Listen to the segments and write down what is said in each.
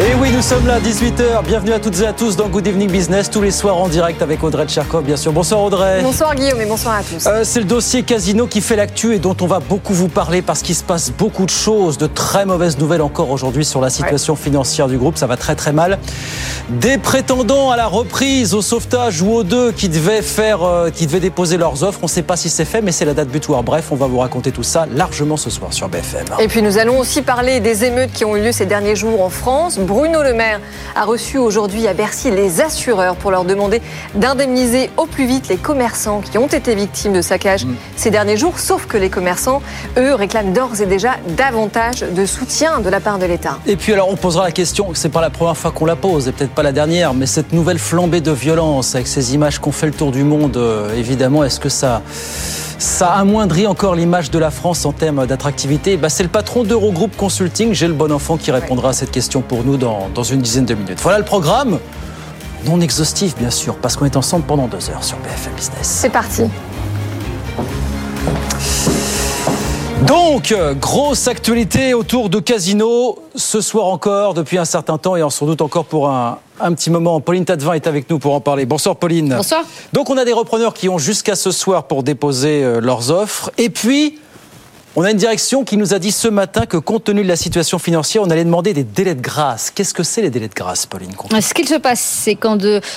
Et oui, nous sommes là, 18h. Bienvenue à toutes et à tous dans Good Evening Business, tous les soirs en direct avec Audrey Tcherkov, bien sûr. Bonsoir Audrey. Bonsoir Guillaume et bonsoir à tous. Euh, c'est le dossier Casino qui fait l'actu et dont on va beaucoup vous parler parce qu'il se passe beaucoup de choses, de très mauvaises nouvelles encore aujourd'hui sur la situation financière du groupe. Ça va très très mal. Des prétendants à la reprise, au sauvetage ou aux deux qui devaient faire, euh, qui devaient déposer leurs offres. On ne sait pas si c'est fait, mais c'est la date butoir. Bref, on va vous raconter tout ça largement ce soir sur BFM. Et puis nous allons aussi parler des émeutes qui ont eu lieu ces derniers jours en France. Bruno Le Maire a reçu aujourd'hui à Bercy les assureurs pour leur demander d'indemniser au plus vite les commerçants qui ont été victimes de saccages ces derniers jours. Sauf que les commerçants, eux, réclament d'ores et déjà davantage de soutien de la part de l'État. Et puis alors on posera la question, c'est pas la première fois qu'on la pose, et peut-être pas la dernière, mais cette nouvelle flambée de violence avec ces images qu'on fait le tour du monde, euh, évidemment, est-ce que ça ça amoindrit encore l'image de la France en termes d'attractivité bah, C'est le patron d'Eurogroupe Consulting, J'ai le bon enfant, qui répondra à cette question pour nous dans, dans une dizaine de minutes. Voilà le programme, non exhaustif bien sûr, parce qu'on est ensemble pendant deux heures sur BFM Business. C'est parti. Donc, grosse actualité autour de Casino, ce soir encore, depuis un certain temps, et sans doute encore pour un, un petit moment. Pauline Tadevin est avec nous pour en parler. Bonsoir Pauline. Bonsoir. Donc on a des repreneurs qui ont jusqu'à ce soir pour déposer euh, leurs offres. Et puis, on a une direction qui nous a dit ce matin que compte tenu de la situation financière, on allait demander des délais de grâce. Qu'est-ce que c'est les délais de grâce, Pauline Ce qu'il se passe, c'est quand,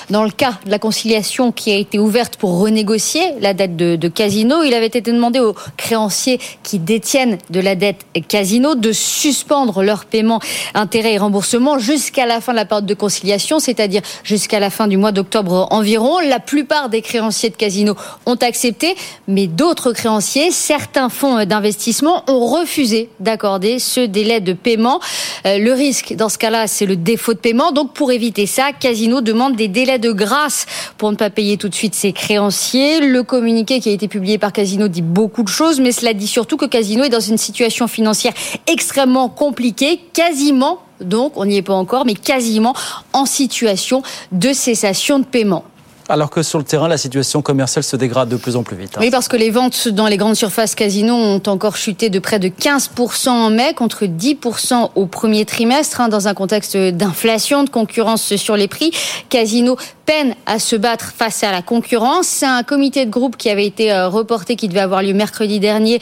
dans le cas de la conciliation qui a été ouverte pour renégocier la dette de, de, Casino, il avait été demandé aux créanciers qui détiennent de la dette Casino de suspendre leur paiement, intérêts et remboursements jusqu'à la fin de la période de conciliation, c'est-à-dire jusqu'à la fin du mois d'octobre environ. La plupart des créanciers de Casino ont accepté, mais d'autres créanciers, certains fonds d'investissement ont refusé d'accorder ce délai de paiement. Euh, le risque dans ce cas-là, c'est le défaut de paiement. Donc pour éviter ça, Casino demande des délais de grâce pour ne pas payer tout de suite ses créanciers. Le communiqué qui a été publié par Casino dit beaucoup de choses, mais cela dit surtout que Casino est dans une situation financière extrêmement compliquée, quasiment donc, on n'y est pas encore, mais quasiment en situation de cessation de paiement alors que sur le terrain, la situation commerciale se dégrade de plus en plus vite. Hein. Oui, parce que les ventes dans les grandes surfaces casino ont encore chuté de près de 15% en mai, contre 10% au premier trimestre, hein, dans un contexte d'inflation, de concurrence sur les prix. Casino peine à se battre face à la concurrence. C'est un comité de groupe qui avait été euh, reporté, qui devait avoir lieu mercredi dernier,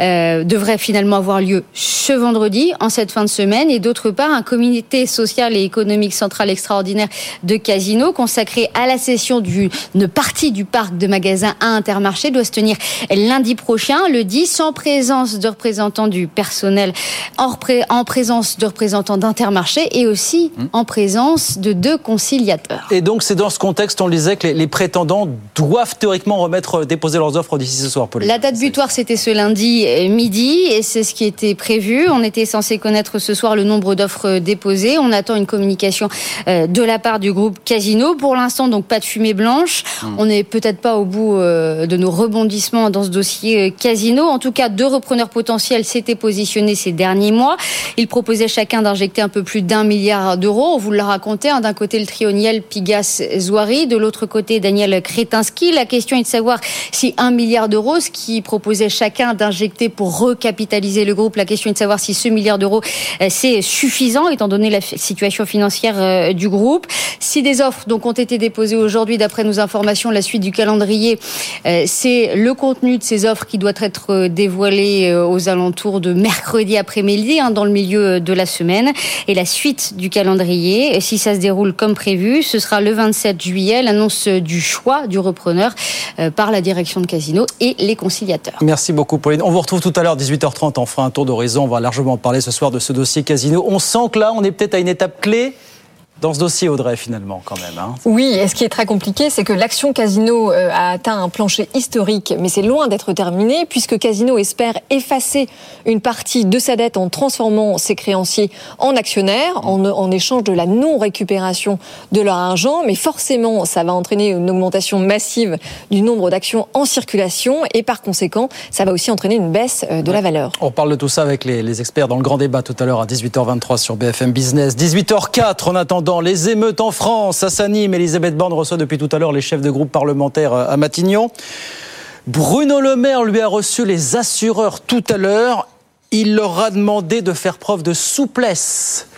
euh, devrait finalement avoir lieu ce vendredi, en cette fin de semaine. Et d'autre part, un comité social et économique central extraordinaire de Casino, consacré à la session d'une partie du parc de magasins à Intermarché, doit se tenir lundi prochain, le 10, en présence de représentants du personnel, en, en présence de représentants d'Intermarché et aussi mmh. en présence de deux conciliateurs. Et donc, c'est dans ce contexte, on disait que les, les, prétendants doivent théoriquement remettre, déposer leurs offres d'ici ce soir. Pauline. La date butoir, c'était ce lundi euh, midi, et c'est ce qui était prévu. On était censé connaître ce soir le nombre d'offres déposées. On attend une communication euh, de la part du groupe Casino. Pour l'instant, donc pas de fumée blanche. Hum. On n'est peut-être pas au bout euh, de nos rebondissements dans ce dossier Casino. En tout cas, deux repreneurs potentiels s'étaient positionnés ces derniers mois. Ils proposaient chacun d'injecter un peu plus d'un milliard d'euros. On vous l'a raconté. Hein, D'un côté, le trioniel Pigas Zouari. De l'autre côté, Daniel Kretinsky. La question est de savoir si un milliard d'euros, ce qui proposait chacun d'injecter pour recapitaliser le groupe, la question est de savoir si ce milliard d'euros, euh, c'est suffisant, étant donné la situation financière euh, du groupe. Si des offres donc ont été déposées aujourd'hui, d'après nos informations, la suite du calendrier, euh, c'est le contenu de ces offres qui doit être dévoilé aux alentours de mercredi après-midi, hein, dans le milieu de la semaine. Et la suite du calendrier, si ça se déroule comme prévu, ce sera le 27 juillet, l'annonce du choix du repreneur par la direction de Casino et les conciliateurs. Merci beaucoup, Pauline. On vous retrouve tout à l'heure, 18h30. On fera un tour d'horizon. On va largement parler ce soir de ce dossier Casino. On sent que là, on est peut-être à une étape clé dans ce dossier, Audrey, finalement, quand même. Hein. Oui, et ce qui est très compliqué, c'est que l'action Casino euh, a atteint un plancher historique, mais c'est loin d'être terminé, puisque Casino espère effacer une partie de sa dette en transformant ses créanciers en actionnaires, en, en échange de la non-récupération de leur argent. Mais forcément, ça va entraîner une augmentation massive du nombre d'actions en circulation, et par conséquent, ça va aussi entraîner une baisse euh, de la valeur. On parle de tout ça avec les, les experts dans le grand débat tout à l'heure à 18h23 sur BFM Business. 18h04 en attendant les émeutes en France, ça s'anime. Elisabeth Borne reçoit depuis tout à l'heure les chefs de groupe parlementaires à Matignon. Bruno Le Maire lui a reçu les assureurs tout à l'heure. Il leur a demandé de faire preuve de souplesse,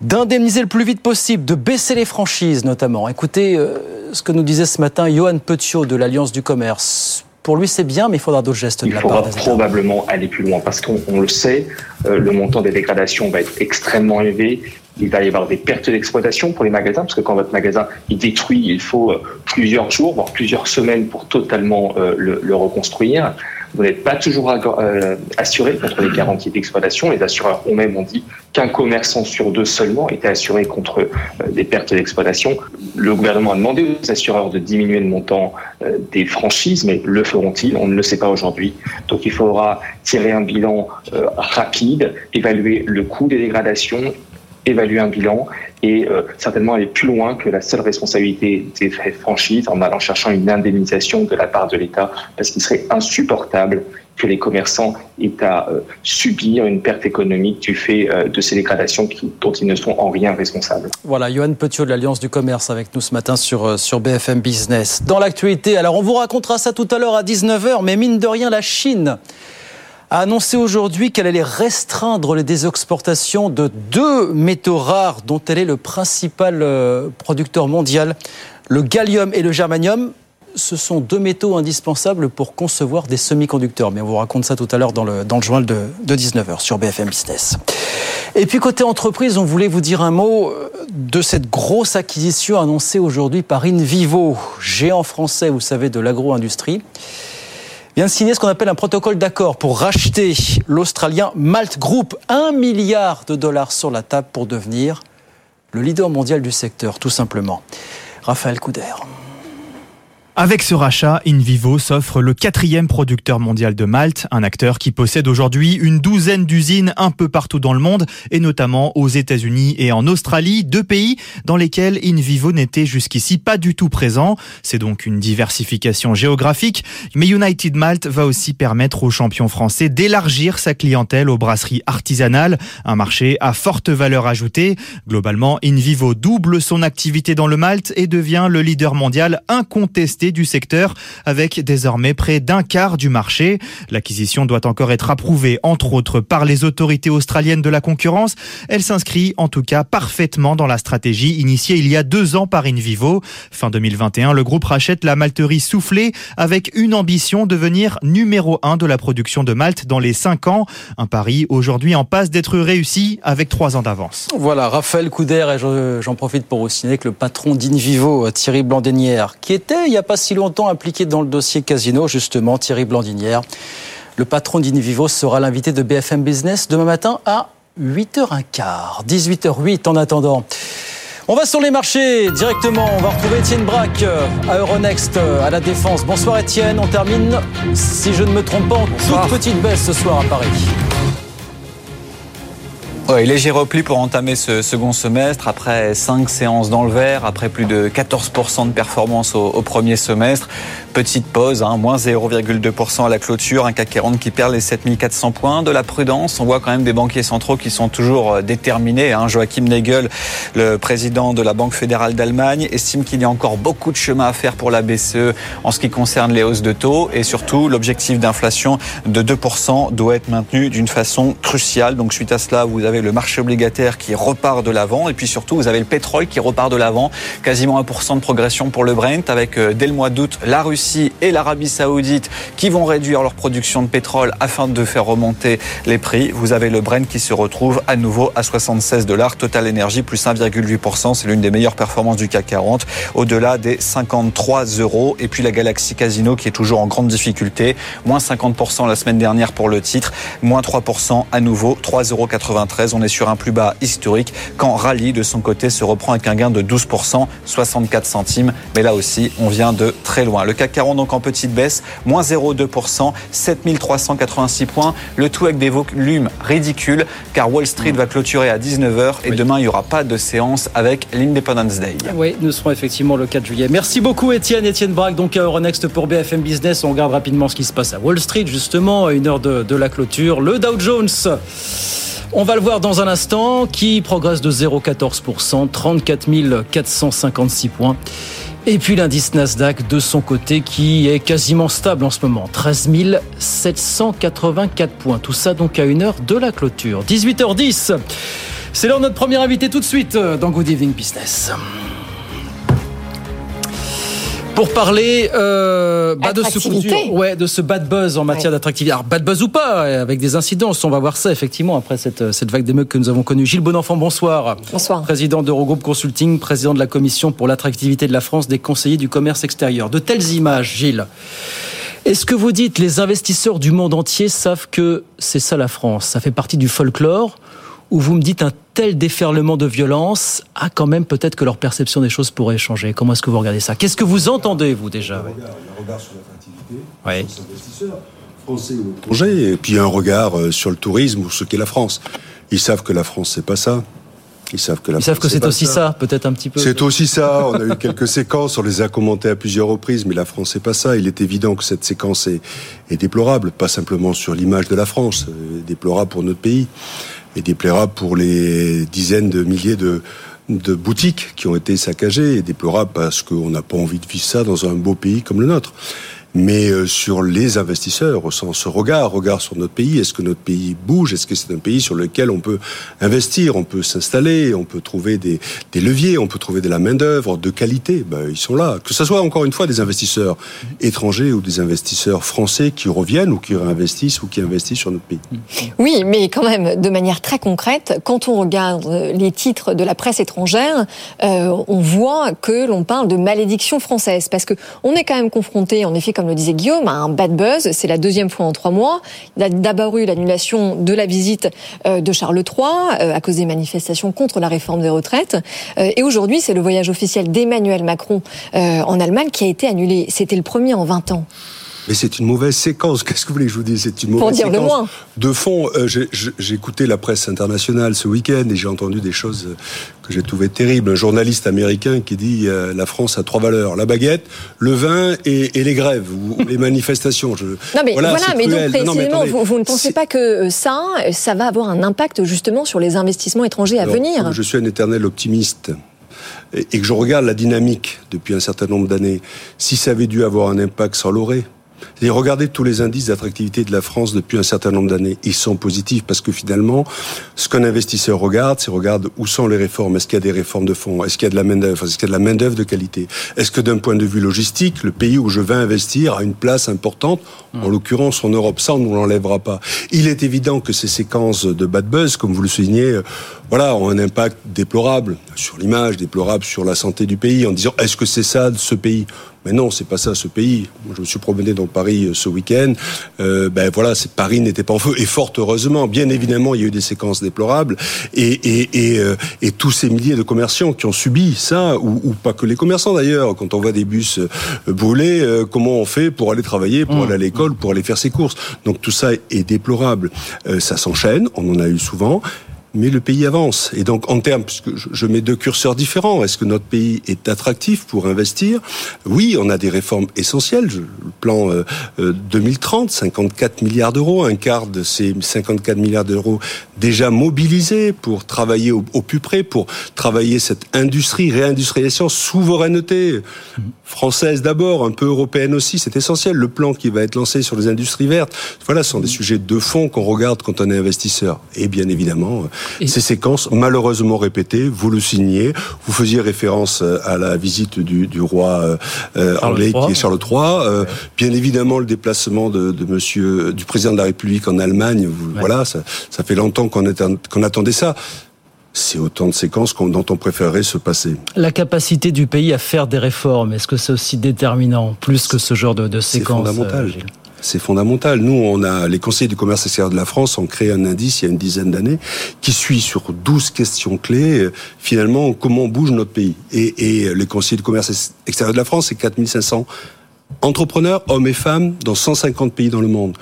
d'indemniser le plus vite possible, de baisser les franchises notamment. Écoutez euh, ce que nous disait ce matin Johan Petiot de l'Alliance du Commerce. Pour lui, c'est bien, mais il faudra d'autres gestes de la part Il faudra probablement aller plus loin parce qu'on le sait, euh, le montant des dégradations va être extrêmement élevé il va y avoir des pertes d'exploitation pour les magasins, parce que quand votre magasin est détruit, il faut euh, plusieurs jours, voire plusieurs semaines pour totalement euh, le, reconstruire. Vous n'êtes pas toujours euh, assuré contre les garanties d'exploitation. Les assureurs eux-mêmes ont dit qu'un commerçant sur deux seulement était assuré contre des pertes d'exploitation. Le gouvernement a demandé aux assureurs de diminuer le montant des franchises, mais le feront-ils? On ne le sait pas aujourd'hui. Donc il faudra tirer un bilan rapide, évaluer le coût des dégradations évaluer un bilan et euh, certainement aller plus loin que la seule responsabilité des franchises en allant chercher une indemnisation de la part de l'État, parce qu'il serait insupportable que les commerçants aient à euh, subir une perte économique du fait euh, de ces dégradations qui, dont ils ne sont en rien responsables. Voilà, Johan Petiot de l'Alliance du Commerce avec nous ce matin sur, sur BFM Business. Dans l'actualité, alors on vous racontera ça tout à l'heure à 19h, mais mine de rien, la Chine a annoncé aujourd'hui qu'elle allait restreindre les désexportations de deux métaux rares dont elle est le principal euh, producteur mondial, le gallium et le germanium. Ce sont deux métaux indispensables pour concevoir des semi-conducteurs. Mais on vous raconte ça tout à l'heure dans le, dans le journal de, de 19h sur BFM Business. Et puis côté entreprise, on voulait vous dire un mot euh, de cette grosse acquisition annoncée aujourd'hui par InVivo, géant français, vous savez, de l'agro-industrie vient de signer ce qu'on appelle un protocole d'accord pour racheter l'Australien Malt Group. Un milliard de dollars sur la table pour devenir le leader mondial du secteur, tout simplement. Raphaël Couder. Avec ce rachat, InVivo s'offre le quatrième producteur mondial de Malte, un acteur qui possède aujourd'hui une douzaine d'usines un peu partout dans le monde, et notamment aux États-Unis et en Australie, deux pays dans lesquels InVivo n'était jusqu'ici pas du tout présent. C'est donc une diversification géographique, mais United Malt va aussi permettre aux champions français d'élargir sa clientèle aux brasseries artisanales, un marché à forte valeur ajoutée. Globalement, InVivo double son activité dans le Malte et devient le leader mondial incontesté du secteur avec désormais près d'un quart du marché. L'acquisition doit encore être approuvée entre autres par les autorités australiennes de la concurrence. Elle s'inscrit en tout cas parfaitement dans la stratégie initiée il y a deux ans par Invivo. Fin 2021, le groupe rachète la malterie soufflée avec une ambition de devenir numéro un de la production de Malte dans les cinq ans. Un pari aujourd'hui en passe d'être réussi avec trois ans d'avance. Voilà, Raphaël Couder, et j'en profite pour signaler que le patron d'Invivo, Thierry Blandénière, qui était il n'y a pas si longtemps impliqué dans le dossier Casino, justement, Thierry Blandinière. Le patron d'Inivivo sera l'invité de BFM Business demain matin à 8h15, 18h08 en attendant. On va sur les marchés directement. On va retrouver Étienne Braque euh, à Euronext euh, à la Défense. Bonsoir Étienne. On termine, si je ne me trompe pas, en toute petite baisse ce soir à Paris. Oui, léger repli pour entamer ce second semestre après cinq séances dans le vert, après plus de 14% de performance au, premier semestre. Petite pause, hein, moins 0,2% à la clôture, un CAC 40 qui perd les 7400 points. De la prudence, on voit quand même des banquiers centraux qui sont toujours euh, déterminés. Hein. Joachim Nagel, le président de la Banque fédérale d'Allemagne, estime qu'il y a encore beaucoup de chemin à faire pour la BCE en ce qui concerne les hausses de taux et surtout l'objectif d'inflation de 2% doit être maintenu d'une façon cruciale. Donc suite à cela, vous avez le marché obligataire qui repart de l'avant. Et puis surtout, vous avez le pétrole qui repart de l'avant. Quasiment 1% de progression pour le Brent avec euh, dès le mois d'août la Russie et l'Arabie Saoudite qui vont réduire leur production de pétrole afin de faire remonter les prix. Vous avez le Brent qui se retrouve à nouveau à 76 dollars. Total Energy plus 1,8%. C'est l'une des meilleures performances du CAC 40 au-delà des 53 euros. Et puis la Galaxy Casino qui est toujours en grande difficulté. Moins 50% la semaine dernière pour le titre. Moins 3% à nouveau. 3,93 euros. On est sur un plus bas historique quand Rally de son côté se reprend avec un gain de 12%, 64 centimes. Mais là aussi, on vient de très loin. Le CAC 40 donc en petite baisse, moins 0,2%, 7386 points. Le tout avec des volumes ridicules car Wall Street va clôturer à 19h et demain il n'y aura pas de séance avec l'Independence Day. Oui, nous serons effectivement le 4 juillet. Merci beaucoup Étienne, Étienne Braque, donc à Euronext pour BFM Business. On regarde rapidement ce qui se passe à Wall Street justement à une heure de, de la clôture. Le Dow Jones. On va le voir dans un instant, qui progresse de 0,14%, 34 456 points. Et puis l'indice Nasdaq de son côté qui est quasiment stable en ce moment, 13 784 points. Tout ça donc à une heure de la clôture. 18h10, c'est l'heure notre premier invité tout de suite dans Good Evening Business pour parler euh, bah, de ce ouais, de ce bad buzz en matière d'attractivité. Alors bad buzz ou pas, avec des incidences, on va voir ça effectivement après cette, cette vague d'émeutes que nous avons connue. Gilles Bonenfant, bonsoir. Bonsoir. Président d'Eurogroupe Consulting, président de la commission pour l'attractivité de la France des conseillers du commerce extérieur. De telles images, Gilles. Est-ce que vous dites les investisseurs du monde entier savent que c'est ça la France? Ça fait partie du folklore? Où vous me dites un tel déferlement de violence a quand même peut-être que leur perception des choses pourrait changer. Comment est-ce que vous regardez ça? Qu'est-ce que vous entendez, vous, déjà? Le regard, sur l'attractivité oui. des investisseurs français ou étrangers, et puis un regard euh, sur le tourisme ou ce qu'est la France. Ils savent que la France, c'est pas ça. Ils savent que, Ils savent que c'est aussi ça, peut-être un petit peu. C'est aussi ça. On a eu quelques séquences, on les a commentées à plusieurs reprises, mais la France, c'est pas ça. Il est évident que cette séquence est, est déplorable, pas simplement sur l'image de la France, euh, déplorable pour notre pays et déplorable pour les dizaines de milliers de, de boutiques qui ont été saccagées et déplorable parce qu'on n'a pas envie de vivre ça dans un beau pays comme le nôtre mais euh, sur les investisseurs, au sens regard, regard sur notre pays. Est-ce que notre pays bouge? Est-ce que c'est un pays sur lequel on peut investir, on peut s'installer, on peut trouver des, leviers, on peut trouver de la main d'œuvre de qualité? Ben, Ils sont là. Que ce soit encore une fois des investisseurs étrangers ou des investisseurs français qui reviennent ou qui réinvestissent ou qui investissent sur notre pays. Oui, mais quand même, de manière très concrète, quand on regarde les titres de la presse étrangère, euh, on voit que l'on parle de malédiction française, parce que on est quand même confronté, en effet, comme le disait Guillaume, un bad buzz. C'est la deuxième fois en trois mois. Il a d'abord eu l'annulation de la visite euh, de Charles III euh, à cause des manifestations contre la réforme des retraites. Euh, et aujourd'hui, c'est le voyage officiel d'Emmanuel Macron en Allemagne qui a été annulé. C'était le premier en 20 ans. Mais c'est une mauvaise séquence. Qu'est-ce que vous voulez que je vous dise? C'est une mauvaise Pour dire séquence. Le moins. De fond, euh, j'ai écouté la presse internationale ce week-end et j'ai entendu des choses que j'ai trouvées terribles. Un journaliste américain qui dit euh, la France a trois valeurs la baguette, le vin et, et les grèves ou les manifestations. Je, non mais voilà, voilà mais donc précisément, non, mais attendez, vous, vous, ne pensez pas que ça, ça va avoir un impact justement sur les investissements étrangers à Alors, venir? Je suis un éternel optimiste et que je regarde la dynamique depuis un certain nombre d'années, si ça avait dû avoir un impact, ça l'aurait. Et regardez tous les indices d'attractivité de la France depuis un certain nombre d'années. Ils sont positifs parce que finalement, ce qu'un investisseur regarde, c'est regarde où sont les réformes. Est-ce qu'il y a des réformes de fond? Est-ce qu'il y a de la main d'œuvre Est-ce qu'il y a de la main d'œuvre de qualité? Est-ce que d'un point de vue logistique, le pays où je vais investir a une place importante En l'occurrence, en Europe, ça on ne l'enlèvera pas. Il est évident que ces séquences de bad buzz, comme vous le soulignez, voilà, ont un impact déplorable sur l'image, déplorable sur la santé du pays, en disant est-ce que c'est ça ce pays? Mais non, c'est pas ça ce pays. Moi, je me suis promené dans Paris ce week-end. Euh, ben voilà, Paris n'était pas en feu et fort heureusement. Bien évidemment, il y a eu des séquences déplorables et et et, euh, et tous ces milliers de commerçants qui ont subi ça ou, ou pas que les commerçants d'ailleurs. Quand on voit des bus euh, brûlés, euh, comment on fait pour aller travailler, pour mmh. aller à l'école, pour aller faire ses courses? Donc tout ça est déplorable. Euh, ça s'enchaîne. On en a eu souvent mais le pays avance. Et donc, en termes, puisque je mets deux curseurs différents, est-ce que notre pays est attractif pour investir? Oui, on a des réformes essentielles. Le plan euh, 2030, 54 milliards d'euros, un quart de ces 54 milliards d'euros déjà mobilisés pour travailler au, au, plus près, pour travailler cette industrie, réindustrialisation, souveraineté française d'abord, un peu européenne aussi, c'est essentiel. Le plan qui va être lancé sur les industries vertes, voilà, ce sont des sujets de fond qu'on regarde quand on est investisseur. Et bien évidemment, Ces séquences malheureusement répétées, vous le signez, vous faisiez référence euh, à la visite du, du roi euh, anglais qui est Charles III, bien évidemment le déplacement de, de, monsieur du président de la République en Allemagne, voilà, ça, ça, fait longtemps qu'on attendait ça c'est autant de séquences dont on préférerait se passer. La capacité du pays à faire des réformes, est-ce que c'est aussi déterminant, plus que ce genre de, de séquences C'est fondamental. Euh, c'est fondamental. Nous, on a les conseillers du commerce extérieur de la France ont créé un indice il y a une dizaine d'années qui suit sur 12 questions clés euh, finalement comment bouge notre pays. Et, et les conseillers du commerce extérieur de la France, c'est 4500 entrepreneurs, hommes et femmes, dans 150 pays dans le monde.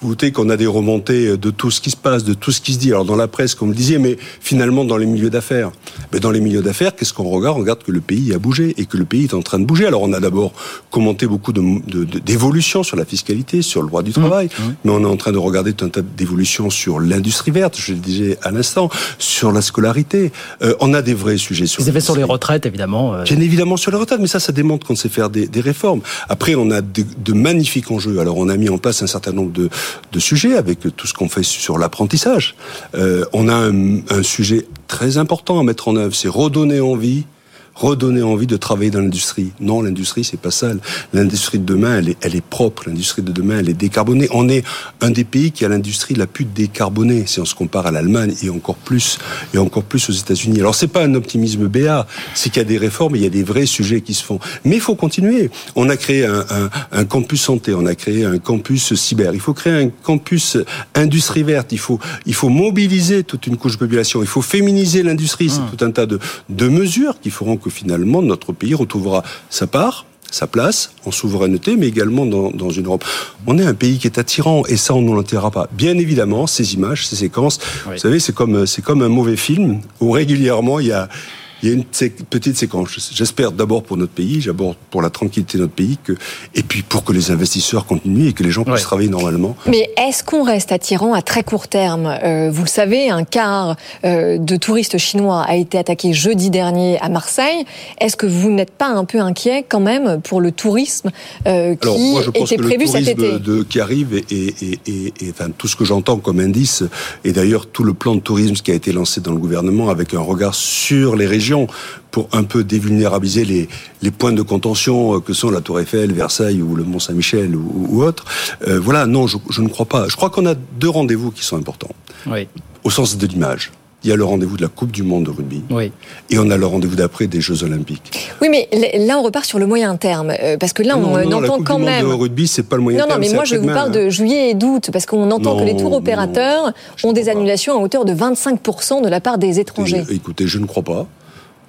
Vous doutez qu'on a des remontées de tout ce qui se passe, de tout ce qui se dit. Alors dans la presse, comme vous le disiez, mais finalement dans les milieux d'affaires. Mais dans les milieux d'affaires, qu'est-ce qu'on regarde? On regarde que le pays a bougé et que le pays est en train de bouger. Alors on a d'abord commenté beaucoup d'évolutions de, sur la fiscalité, sur le droit du travail, mmh, mmh. mais on est en train de regarder tout un tas d'évolutions sur l'industrie verte, je le disais à l'instant, sur la scolarité. Euh, on a des vrais sujets sur... Vous avez sur les retraites, évidemment. Euh... Bien évidemment sur les retraites, mais ça, ça démontre qu'on sait faire des, des réformes. Après, on a de, de magnifiques enjeux. Alors on a mis en place un certain nombre de de sujets avec tout ce qu'on fait sur l'apprentissage. Euh, on a un, un, sujet très important à mettre en œuvre, c'est redonner envie redonner envie de travailler dans l'industrie. Non, l'industrie, c'est pas ça. L'industrie de demain, elle est, elle est propre. L'industrie de demain, elle est décarbonée. On est un des pays qui a l'industrie la plus décarbonée, si on se compare à l'Allemagne et encore plus, et encore plus aux États-Unis. Alors, c'est pas un optimisme béat. C'est qu'il y a des réformes, il y a des vrais sujets qui se font. Mais il faut continuer. On a créé un, un, un campus santé, on a créé un campus cyber. Il faut créer un campus industrie verte. Il faut, il faut mobiliser toute une couche de population. Il faut féminiser l'industrie. C'est mmh. tout un tas de, de mesures qui feront que finalement notre pays retrouvera sa part sa place en souveraineté, mais également dans, dans, une Europe. On est un pays qui est attirant et ça, on ne l'enterrera pas. Bien évidemment, ces images, ces séquences, vous savez, c'est comme c'est comme un mauvais film où régulièrement il y a il y a une petite séquence. J'espère d'abord pour notre pays, d'abord pour la tranquillité de notre pays, que, et puis pour que les investisseurs continuent et que les gens puissent travailler normalement. Mais est-ce qu'on reste attirant à très court terme? Euh, Vous le savez, un quart euh, de touristes chinois a été attaqué jeudi dernier à Marseille. Est-ce que vous n'êtes pas un peu inquiet quand même pour le tourisme euh, qui Alors, moi, je pense était que prévu le cet été? de, qui arrive et, et, et, et, enfin, tout ce que j'entends comme indice, et d'ailleurs tout le plan de tourisme qui a été lancé dans le gouvernement avec un regard sur les régions pour un peu dévulnérabiliser les, les points de contention euh, que sont la Tour Eiffel, Versailles ou le Mont Saint-Michel ou, ou autre. Euh, voilà, non, je, je, ne crois pas. Je crois qu'on a deux rendez-vous qui sont importants. Oui. Au sens de l'image. Il y a le rendez-vous de la Coupe du Monde de rugby. Oui. Et on a le rendez-vous d'après des Jeux Olympiques. Oui, mais là, on repart sur le moyen terme. Euh, parce que là, non, on non, entend la coupe quand du même. Monde de rugby, c'est pas le moyen non, terme. Non, mais moi, je vous parle de juillet et d'août. Parce qu'on entend non, que les tours opérateurs ont des annulations à hauteur de 25% de la part des étrangers. Écoutez je ne crois pas.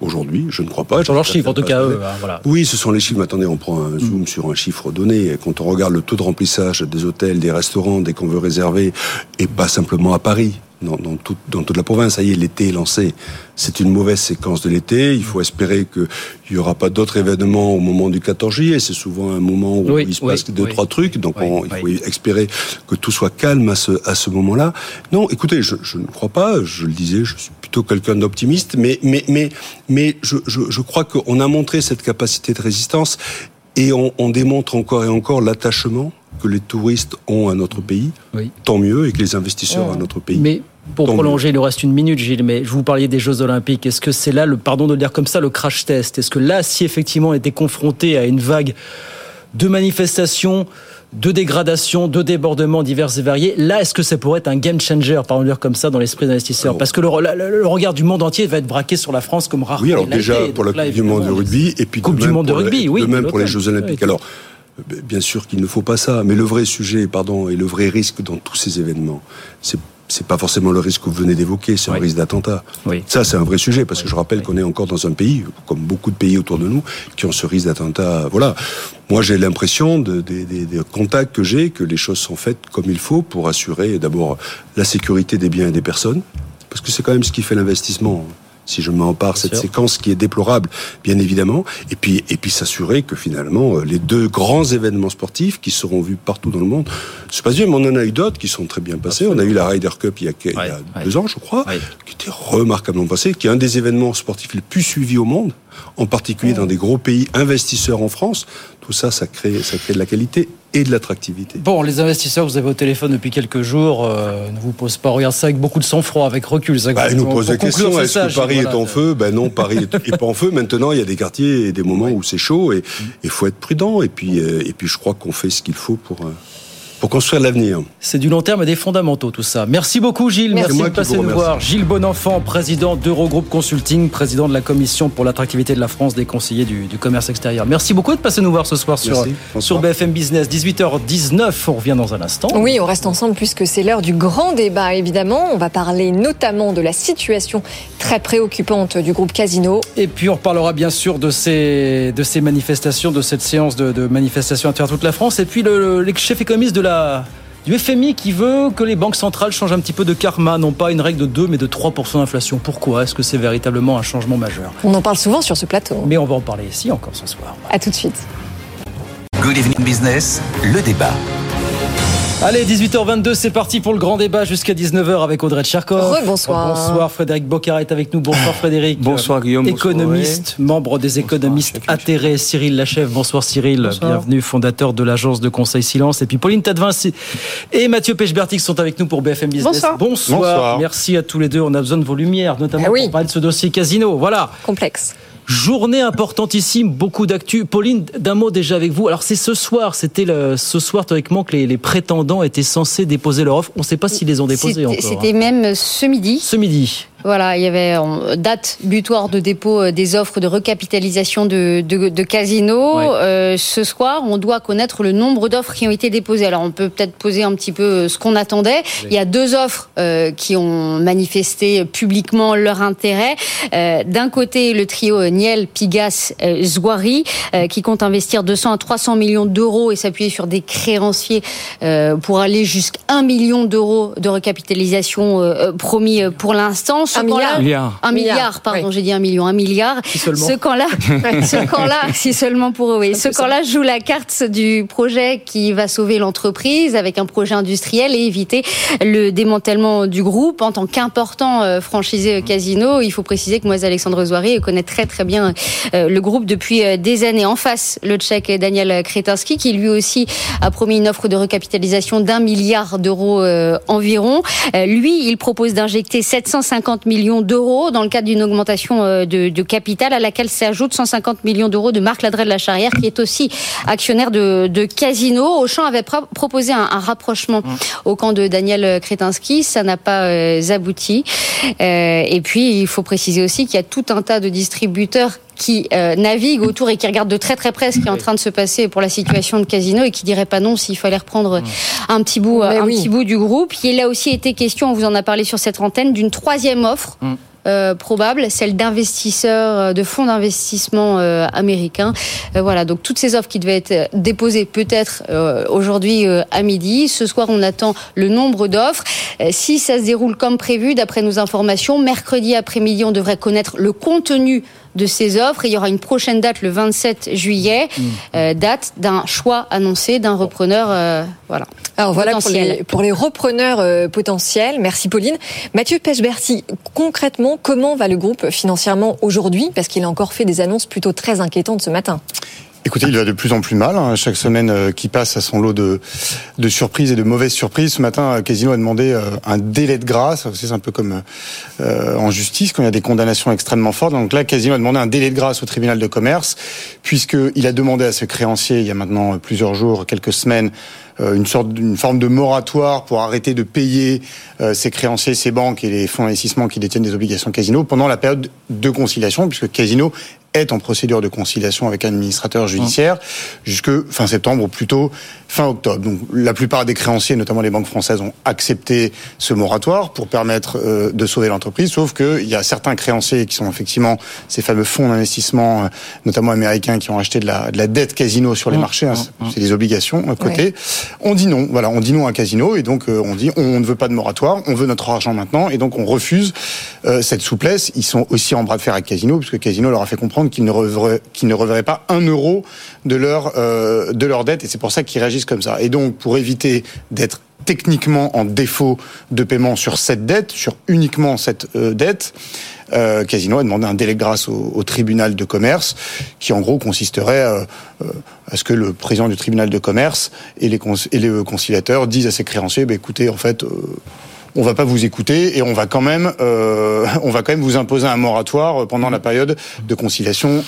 Aujourd'hui, je ne crois pas. Sur leurs chiffres, en tout cas, eux, voilà. Oui, ce sont les chiffres. Attendez, on prend un zoom mmh. sur un chiffre donné. Quand on regarde le taux de remplissage des hôtels, des restaurants, dès qu'on veut réserver, et pas simplement à Paris, dans, dans, tout, dans toute la province. Ça y est, l'été est lancé. C'est une mauvaise séquence de l'été. Il faut espérer qu'il n'y aura pas d'autres événements au moment du 14 juillet. C'est souvent un moment où oui, il se oui, passe deux, oui. trois trucs. Donc on, il faut espérer que tout soit calme à ce, à ce moment-là. Non, écoutez, je, je ne crois pas. Je le disais, je suis plutôt quelqu'un d'optimiste. Mais, mais, mais, mais je, je, je crois qu'on a montré cette capacité de résistance et on, on démontre encore et encore l'attachement que les touristes ont à notre pays, Oui. tant mieux, et que les investisseurs à notre pays. Mais pour prolonger, il nous reste une minute, Gilles, mais je vous parliez des Jeux Olympiques. Est-ce que c'est là, le, pardon de le dire comme ça, le crash test? Est-ce que là, si effectivement on était confronté à une vague de manifestations, de dégradations, de débordements divers et variés, là, est-ce que ça pourrait être un game changer, pardon de le dire comme ça, dans l'esprit des investisseurs Parce que le, le, le, regard du monde entier va être braqué sur la France comme rarement. Oui, alors déjà pour la Coupe du Monde de rugby, et puis Coupe du monde de rugby, oui, de même pour les. Jeux Olympiques. Alors, bien sûr qu'il ne faut pas ça, mais le vrai sujet, pardon, et le vrai risque dans tous ces événements, c'est c'est pas forcément le risque que vous venez d'évoquer, c'est un risque d'attentat. Oui. Ça, c'est un vrai sujet, parce que je rappelle qu'on est encore dans un pays, comme beaucoup de pays autour de nous, qui ont ce risque d'attentat. Voilà. Moi, j'ai l'impression de- des des- des contacts que j'ai, que les choses sont faites comme il faut pour assurer d'abord la sécurité des biens et des personnes, parce que c'est quand même ce qui fait l'investissement. Si je m'empare cette sûr. séquence qui est déplorable, bien évidemment, et puis et puis s'assurer que finalement euh, les deux grands événements sportifs qui seront vus partout dans le monde se passent bien. Mais on en a eu d'autres qui sont très bien passés. On a eu la Ryder Cup il y a, il y a Ouais, ouais. deux ans, je crois, Ouais. qui était remarquablement passé, qui est un des événements sportifs les plus suivis au monde. En particulier dans des gros pays investisseurs en France. Tout ça, ça crée, ça crée de la qualité et de l'attractivité. Bon, les investisseurs vous avez au téléphone depuis quelques jours euh, ne vous posent pas, regarde ça avec beaucoup de sang-froid, avec recul. Ça, bah, ils nous posent la question, est-ce que Paris est en feu? Ben non, Paris n'est pas en feu. Maintenant, il y a des quartiers et des moments où c'est chaud et il faut être prudent. Et puis, euh, et puis je crois qu'on fait ce qu'il faut pour... Euh, pour construire l'avenir. C'est du long terme et des fondamentaux tout ça. Merci beaucoup Gilles, merci, de passer nous voir. Gilles Bonenfant, président d'Eurogroupe Consulting, président de la commission pour l'attractivité de la France des conseillers du, commerce extérieur. Merci beaucoup de passer nous voir ce soir sur, sur BFM Business. 18h19, on revient dans un instant. Oui, on reste ensemble puisque c'est l'heure du grand débat évidemment. On va parler notamment de la situation très préoccupante du groupe Casino. Et puis on reparlera bien sûr de ces, de ces manifestations, de cette séance de, de manifestations à travers toute la France. Et puis le, le chef économiste de la du FMI qui veut que les banques centrales changent un petit peu de karma, non pas une règle de 2 mais de 3% d'inflation. Pourquoi Est-ce que c'est véritablement un changement majeur? On en parle souvent sur ce plateau. Mais on va en parler ici encore ce soir. A tout de suite. Good Evening Business, le débat. Allez, 18h22, c'est parti pour le grand débat jusqu'à 19h avec Audrey Tcherkov. bonsoir. Bonsoir, Frédéric Bocard est avec nous. Bonsoir, Frédéric. Bonsoir, Guillaume. Économiste, membre des économistes atterrés. Cyril Lachèvre. Bonsoir, Cyril. Bienvenue, fondateur de l'agence de conseil Silence. Et puis Pauline Tadevin et Mathieu Pechbertic sont avec nous pour BFM Business. Bonsoir. Bonsoir. Merci à tous les deux. On a besoin de vos lumières, notamment ah pour parler de ce dossier casino. Voilà. Complexe. Journée importantissime, beaucoup d'actu. Pauline, d'un mot déjà avec vous. Alors c'est ce soir, c'était ce soir théoriquement que les, prétendants étaient censés déposer leur offre. On ne sait pas s'ils les ont déposés encore. C'était hein. même ce midi. Ce midi. Voilà, il y avait date butoir de dépôt euh, des offres de recapitalisation de, de, de Casino. Euh, ce soir, on doit connaître le nombre d'offres qui ont été déposées. Alors, on peut peut-être poser un petit peu euh, ce qu'on attendait. Il y a deux offres euh, qui ont manifesté publiquement leur intérêt. Euh, D'un côté, le trio Niel, Pigas, Zouari, qui compte investir 200 à 300 millions d'euros et s'appuyer sur des créanciers pour aller jusqu'à 1 million d'euros de recapitalisation promis pour l'instant un milliard. Un milliard, pardon, j'ai dit un million, un milliard. Ce camp-là, ce camp-là, si seulement pour eux, oui. Ce camp-là joue la carte du projet qui va sauver l'entreprise avec un projet industriel et éviter le démantèlement du groupe en tant qu'important euh, franchisé casino. Il faut préciser que moi, Alexandre Zoiré connaît très très bien euh, le groupe depuis euh, des années. En face, le Tchèque Daniel Kretinsky qui lui aussi a promis une offre de recapitalisation d'un milliard d'euros environ. Lui, il propose d'injecter 750 millions d'euros dans le cadre d'une augmentation euh, de, capital à laquelle s'ajoutent 150 millions d'euros de Marc Ladrel de la Charrière qui est aussi actionnaire de, de Casino. Auchan avait proposé un, rapprochement mmh. au camp de Daniel Kretinsky, ça n'a pas euh, abouti. Euh, et puis il faut préciser aussi qu'il y a tout un tas de distributeurs qui naviguent autour et qui regardent de très très près ce qui est en train de se passer pour la situation de Casino et qui dirait pas non s'il fallait reprendre un petit bout, un petit bout du groupe. Il a aussi été question, on vous en a parlé sur cette antenne, d'une troisième offre. Mm. Euh, probable, celle d'investisseurs, euh, de fonds d'investissement euh, américains. voilà, donc toutes ces offres qui devaient être déposées peut-être aujourd'hui à midi. Ce soir, on attend le nombre d'offres. si ça se déroule comme prévu, d'après nos informations, mercredi après-midi, on devrait connaître le contenu de ces offres. il y aura une prochaine date le 27 juillet, mmh. euh, date d'un choix annoncé d'un repreneur. Euh, voilà. Alors voilà pour les, pour les, repreneurs euh, potentiels. Merci Pauline. Mathieu Pechberti, concrètement, comment va le groupe financièrement aujourd'hui? Parce qu'il a encore fait des annonces plutôt très inquiétantes ce matin. Écoutez, il va de plus en plus mal. Hein. Chaque semaine euh, qui passe à son lot de, de surprises et de mauvaises surprises. Ce matin, Casino a demandé euh, un délai de grâce. C'est un peu comme euh, en justice quand il y a des condamnations extrêmement fortes. Donc là, Casino a demandé un délai de grâce au tribunal de commerce puisqu'il a demandé à ses créanciers, il y a maintenant plusieurs jours, quelques semaines, une sorte d'une forme de moratoire pour arrêter de payer ses créanciers, ses banques et les fonds d'investissement qui détiennent des obligations casino pendant la période de conciliation, puisque Casino est en procédure de conciliation avec un administrateur judiciaire jusque fin septembre ou plutôt fin octobre. Donc la plupart des créanciers, notamment les banques françaises, ont accepté ce moratoire pour permettre euh, de sauver l'entreprise. Sauf qu'il y a certains créanciers qui sont effectivement ces fameux fonds d'investissement, euh, notamment américains, qui ont acheté de la, de la dette casino sur les mmh. marchés. Hein, mmh. c'est des obligations à côté. On dit non. Voilà, on dit non à casino et donc euh, on dit on ne veut pas de moratoire, on veut notre argent maintenant et donc on refuse cette souplesse. Ils sont aussi en bras de fer avec casino puisque casino leur a fait comprendre qu'ils ne reverraient, pas un euro de leur euh, de leur dette et c'est pour ça qu'ils réagissent comme ça. Et donc pour éviter d'être techniquement en défaut de paiement sur cette dette, sur uniquement cette euh, dette, euh, Casino a demandé un délai de grâce au, tribunal de commerce, qui en gros consisterait à ce que le président du tribunal de commerce et les, et les conciliateurs disent à ses créanciers, bah, écoutez, en fait, on va pas vous écouter et on va quand même, on va quand même vous imposer un moratoire pendant la période de conciliation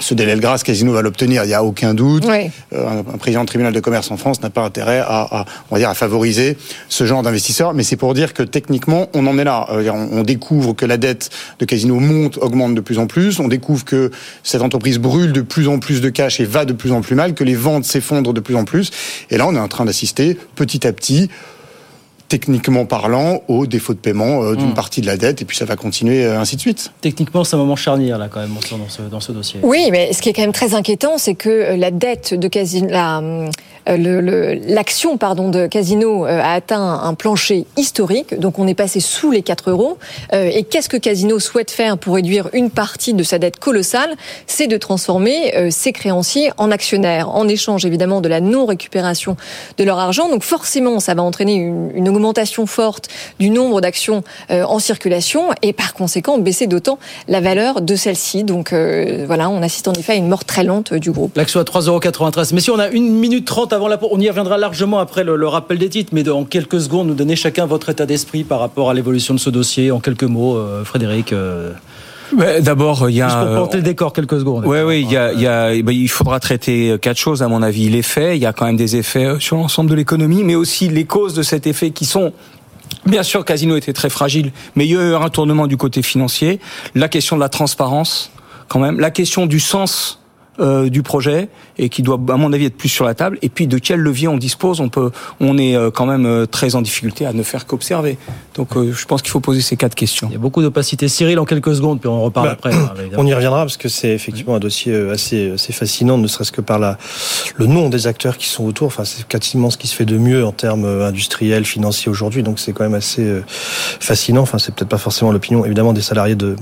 ce délai de grâce, Casino va l'obtenir, il n'y a aucun doute. Euh, un, président de tribunal de commerce en France n'a pas intérêt à, on va dire, à favoriser ce genre d'investisseurs. Mais c'est pour dire que techniquement, on en est là. Euh, on, découvre que la dette de Casino monte, augmente de plus en plus. On découvre que cette entreprise brûle de plus en plus de cash et va de plus en plus mal, que les ventes s'effondrent de plus en plus. Et là, on est en train d'assister petit à petit techniquement parlant, au défaut de paiement euh, d'une hmm. partie de la dette, et puis ça va continuer euh, ainsi de suite. Techniquement, c'est un moment charnière, là, quand même, dans ce, dans ce dossier. Oui, mais ce qui est quand même très inquiétant, c'est que euh, la dette de Casino, l'action pardon de Casino a atteint un plancher historique, donc on est passé sous les 4 euros. Et qu'est-ce que Casino souhaite faire pour réduire une partie de sa dette colossale? C'est de transformer ses créanciers en actionnaires, en échange évidemment de la non-récupération de leur argent. Donc forcément, ça va entraîner une, une augmentation forte du nombre d'actions euh, en circulation et par conséquent baisser d'autant la valeur de celle-ci. Donc euh, voilà, on assiste en effet à une mort très lente du groupe. L'action à 3,93 Mais si on a une minute trente avant la on y reviendra largement après le, rappel des titres, mais en quelques secondes, nous donner chacun votre état d'esprit par rapport à l'évolution de ce dossier. En quelques mots, euh, Frédéric. D'abord, il y a. Juste pour porter le décor quelques secondes. Oui, oui, il y a, il y a, bah, il faudra traiter quatre choses à mon avis. L'effet, il y a quand même des effets euh, sur l'ensemble de l'économie, mais aussi les causes de cet effet qui sont Bien sûr, Casino était très fragile, mais il y a eu un retournement du côté financier. La question de la transparence, quand même. La question du sens euh, du projet et qui doit, à mon avis, être plus sur la table. Et puis, de quel levier on dispose On peut, on est euh, quand même euh, très en difficulté à ne faire qu'observer. Donc, je pense qu'il faut poser ces quatre questions. Il y a beaucoup d'opacité. Cyril, en quelques secondes, puis on reparle bah, après. Hein, on y reviendra parce que c'est effectivement un dossier assez, assez fascinant, ne serait-ce que par la, le nom des acteurs qui sont autour. Enfin, c'est quasiment ce qui se fait de mieux en termes industriels, financiers aujourd'hui. Donc, c'est quand même assez fascinant. Enfin, c'est peut-être pas forcément l'opinion, évidemment, des salariés de,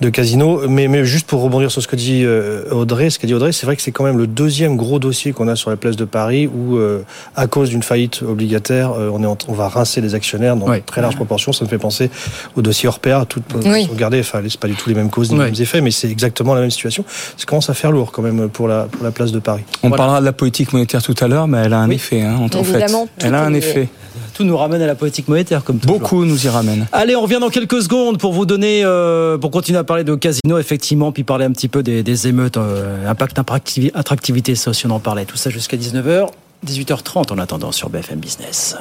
de Casino. Mais, mais juste pour rebondir sur ce que dit Audrey, ce qu'a dit Audrey, c'est vrai que c'est quand même le deuxième gros dossier qu'on a sur la place de Paris où, euh, à cause d'une faillite obligataire, euh, on, est on va rincer les actionnaires dans une très large proportion. Ça me fait penser au dossier Orpea. Tout, oui. Regardez, enfin, c'est pas du tout les mêmes causes ni les mêmes effets, mais c'est exactement la même situation. Ça commence à faire lourd quand même pour la, pour la place de Paris. On parlera de la politique monétaire tout à l'heure, mais elle a un effet, hein, en, fait. Elle a un effet tout nous ramène à la politique monétaire comme toujours. Beaucoup nous y ramène. Allez, on revient dans quelques secondes pour vous donner, euh, pour continuer à parler de casino effectivement, puis parler un petit peu des, émeutes, euh, impact, attractivité, ça on en parlait. Tout ça jusqu'à 19h, 18h30 en attendant sur BFM Business.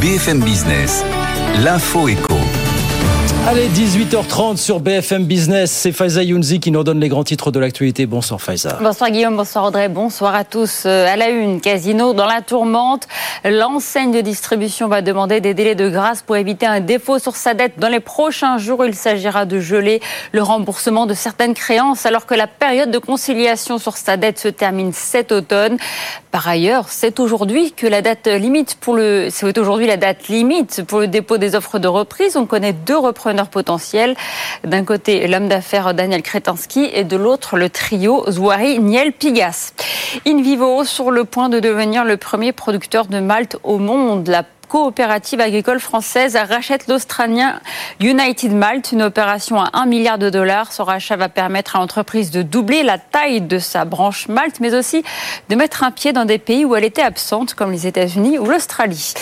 BFM Business, l'info éco. Allez, 18h30 sur BFM Business, c'est Faiza Younzi qui nous donne les grands titres de l'actualité. Bonsoir Faiza. Bonsoir Guillaume, bonsoir Audrey, bonsoir à tous. Euh, à la une, Casino dans la tourmente. L'enseigne de distribution va demander des délais de grâce pour éviter un défaut sur sa dette. Dans les prochains jours, il s'agira de geler le remboursement de certaines créances alors que la période de conciliation sur sa dette se termine cet automne. Par ailleurs, c'est aujourd'hui que la date limite pour le, c'est aujourd'hui la date limite pour le dépôt des offres de reprise. On connaît deux repreneurs potentiels. D'un côté, l'homme d'affaires Daniel Kretinsky et de l'autre, le trio Zouari Niel Pigas. In vivo sur le point de devenir le premier producteur de Malte au monde. La coopérative agricole française rachète l'Australien United Malt, une opération à 1 milliard de dollars. Ce rachat va permettre à l'entreprise de doubler la taille de sa branche Malte, mais aussi de mettre un pied dans des pays où elle était absente, comme les États-Unis ou l'Australie.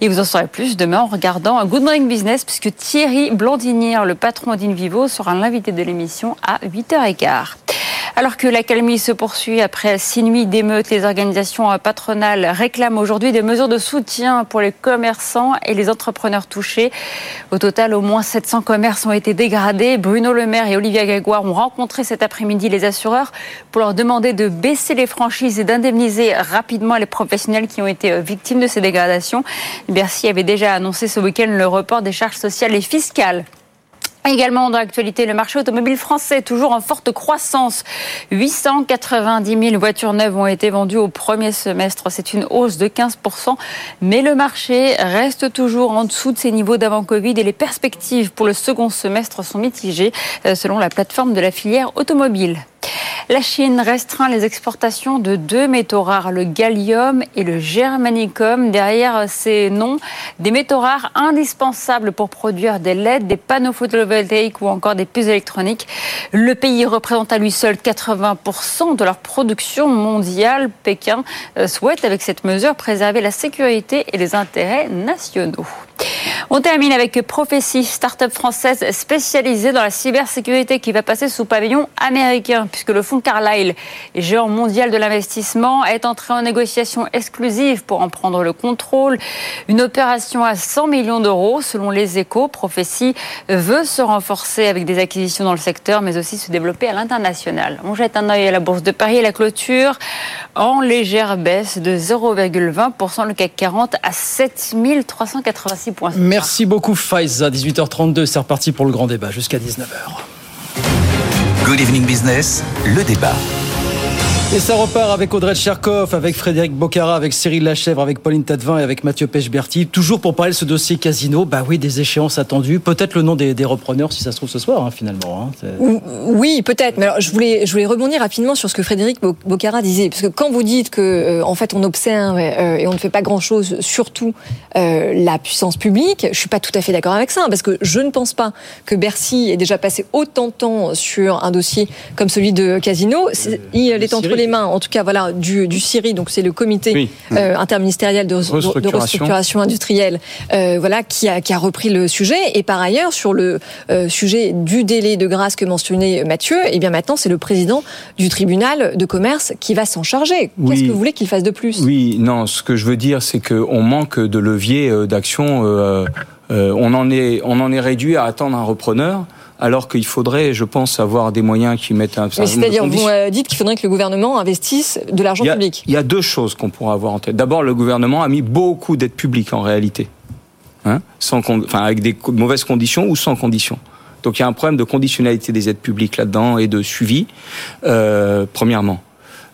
Et vous en saurez plus demain en regardant Good Morning Business, puisque Thierry Blandinière, le patron d'Invivo, sera l'invité de l'émission à 8h15. Alors que la calmie se poursuit après six nuits d'émeutes, les organisations patronales réclament aujourd'hui des mesures de soutien pour les commerçants et les entrepreneurs touchés. Au total, au moins 700 commerces ont été dégradés. Bruno Le Maire et Olivia Grégoire ont rencontré cet après-midi les assureurs pour leur demander de baisser les franchises et d'indemniser rapidement les professionnels qui ont été victimes de ces dégradations. Bercy avait déjà annoncé ce week-end le report des charges sociales et fiscales Également dans l'actualité, le marché automobile français toujours en forte croissance. 890 000 voitures neuves ont été vendues au premier semestre. C'est une hausse de 15%. Mais le marché reste toujours en dessous de ses niveaux d'avant Covid et les perspectives pour le second semestre sont mitigées euh, selon la plateforme de la filière automobile. La Chine restreint les exportations de deux métaux rares, le gallium et le germanicum. Derrière ces noms, des métaux rares indispensables pour produire des LED, des panneaux photovoltaïques ou encore des puces électroniques. Le pays représente à lui seul 80% de leur production mondiale. Pékin euh, souhaite avec cette mesure préserver la sécurité et les intérêts nationaux. On termine avec Prophétie, start-up française spécialisée dans la cybersécurité qui va passer sous pavillon américain puisque le fonds Carlyle, géant mondial de l'investissement, est entré en négociation exclusive pour en prendre le contrôle. Une opération à 100 millions d'euros selon les échos. Prophétie veut se renforcer avec des acquisitions dans le secteur mais aussi se développer à l'international. On jette un œil à la bourse de Paris et la clôture en légère baisse de 0,20%. Le CAC 40 à 7386 points. Merci beaucoup Faiza. 18h32, c'est reparti pour le grand débat jusqu'à 19h. Good Evening Business, le débat. Et ça repart avec Audrey Tcherkov, avec Frédéric Bocara, avec Cyril Lachèvre, avec Pauline Tadevin et avec Mathieu Pechberti. Toujours pour parler de ce dossier casino. Bah oui, des échéances attendues. Peut-être le nom des, repreneurs, si ça se trouve ce soir, hein, finalement. Hein. Oui, peut-être. Mais alors, je voulais, rebondir rapidement sur ce que Frédéric Bocara disait. Parce que quand vous dites que, euh, en fait, on observe euh, et on ne fait pas grand-chose, surtout euh, la puissance publique, je suis pas tout à fait d'accord avec ça. Parce que je ne pense pas que Bercy ait déjà passé autant de temps sur un dossier comme celui de Casino. il est entre les mains, en tout cas, voilà, du, du CIRI, donc c'est le comité euh, interministériel de, restructuration. de restructuration, industrielle, euh, voilà, qui a, qui a repris le sujet. Et par ailleurs, sur le euh, sujet du délai de grâce que mentionnait Mathieu, et eh bien maintenant, c'est le président du tribunal de commerce qui va s'en charger. Qu'est-ce que vous voulez qu'il fasse de plus? Oui, non, ce que je veux dire, c'est qu'on manque de levier d'action. on en est, on en est réduit à attendre un repreneur alors qu'il faudrait, je pense, avoir des moyens qui mettent un certain C'est-à-dire, vous euh, dites qu'il faudrait que le gouvernement investisse de l'argent public. Il y a deux choses qu'on pourrait avoir en tête. D'abord, le gouvernement a mis beaucoup d'aides publiques en réalité, hein, sans, enfin, avec des mauvaises conditions ou sans conditions. Donc il y a un problème de conditionnalité des aides publiques là-dedans et de suivi, euh, premièrement.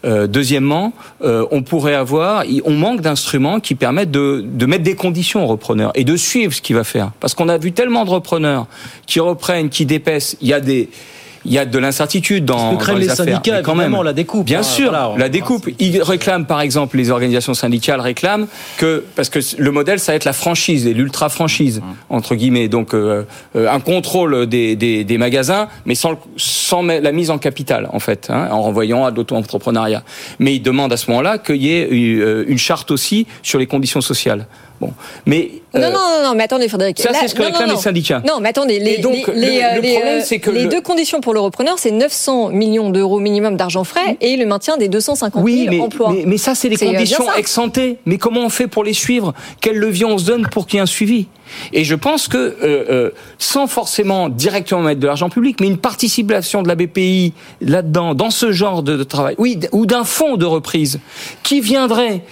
Euh, deuxièmement, euh, on pourrait avoir, on manque d'instruments qui permettent de, mettre des conditions aux repreneurs et de suivre ce qu'il va faire. Parce qu'on a vu tellement de repreneurs qui reprennent, qui dépaissent. Il y a des il y a de l'incertitude dans, dans les, les syndicats, quand même la découpe. Bien sûr, la découpe. Ils réclament, par exemple, les organisations syndicales réclament que parce que le modèle, ça va être la franchise et l'ultra franchise mmh. entre guillemets, donc euh, euh, un contrôle des, des, des, magasins, mais sans, sans la mise en capital en fait, hein, en renvoyant à l'auto-entrepreneuriat. Mais ils demandent à ce moment-là qu'il y ait euh, une charte aussi sur les conditions sociales. Bon, mais non, non, non, non, mais attendez, Frédéric. Ça, c'est ce que réclament les syndicats. Non, mais attendez, les, donc, les, le, le problème, c'est que les deux conditions pour le repreneur, c'est 900 millions d'euros minimum d'argent frais et le maintien des 250 oui, 000 mais, emplois. Mais, mais ça, c'est des conditions ex ante. Mais comment on fait pour les suivre? Quel levier on se donne pour qu'il y ait un suivi? Et je pense que, euh, euh, sans forcément directement mettre de l'argent public, mais une participation de la BPI là-dedans, dans ce genre de, de travail, oui, ou d'un fonds de reprise, qui viendrait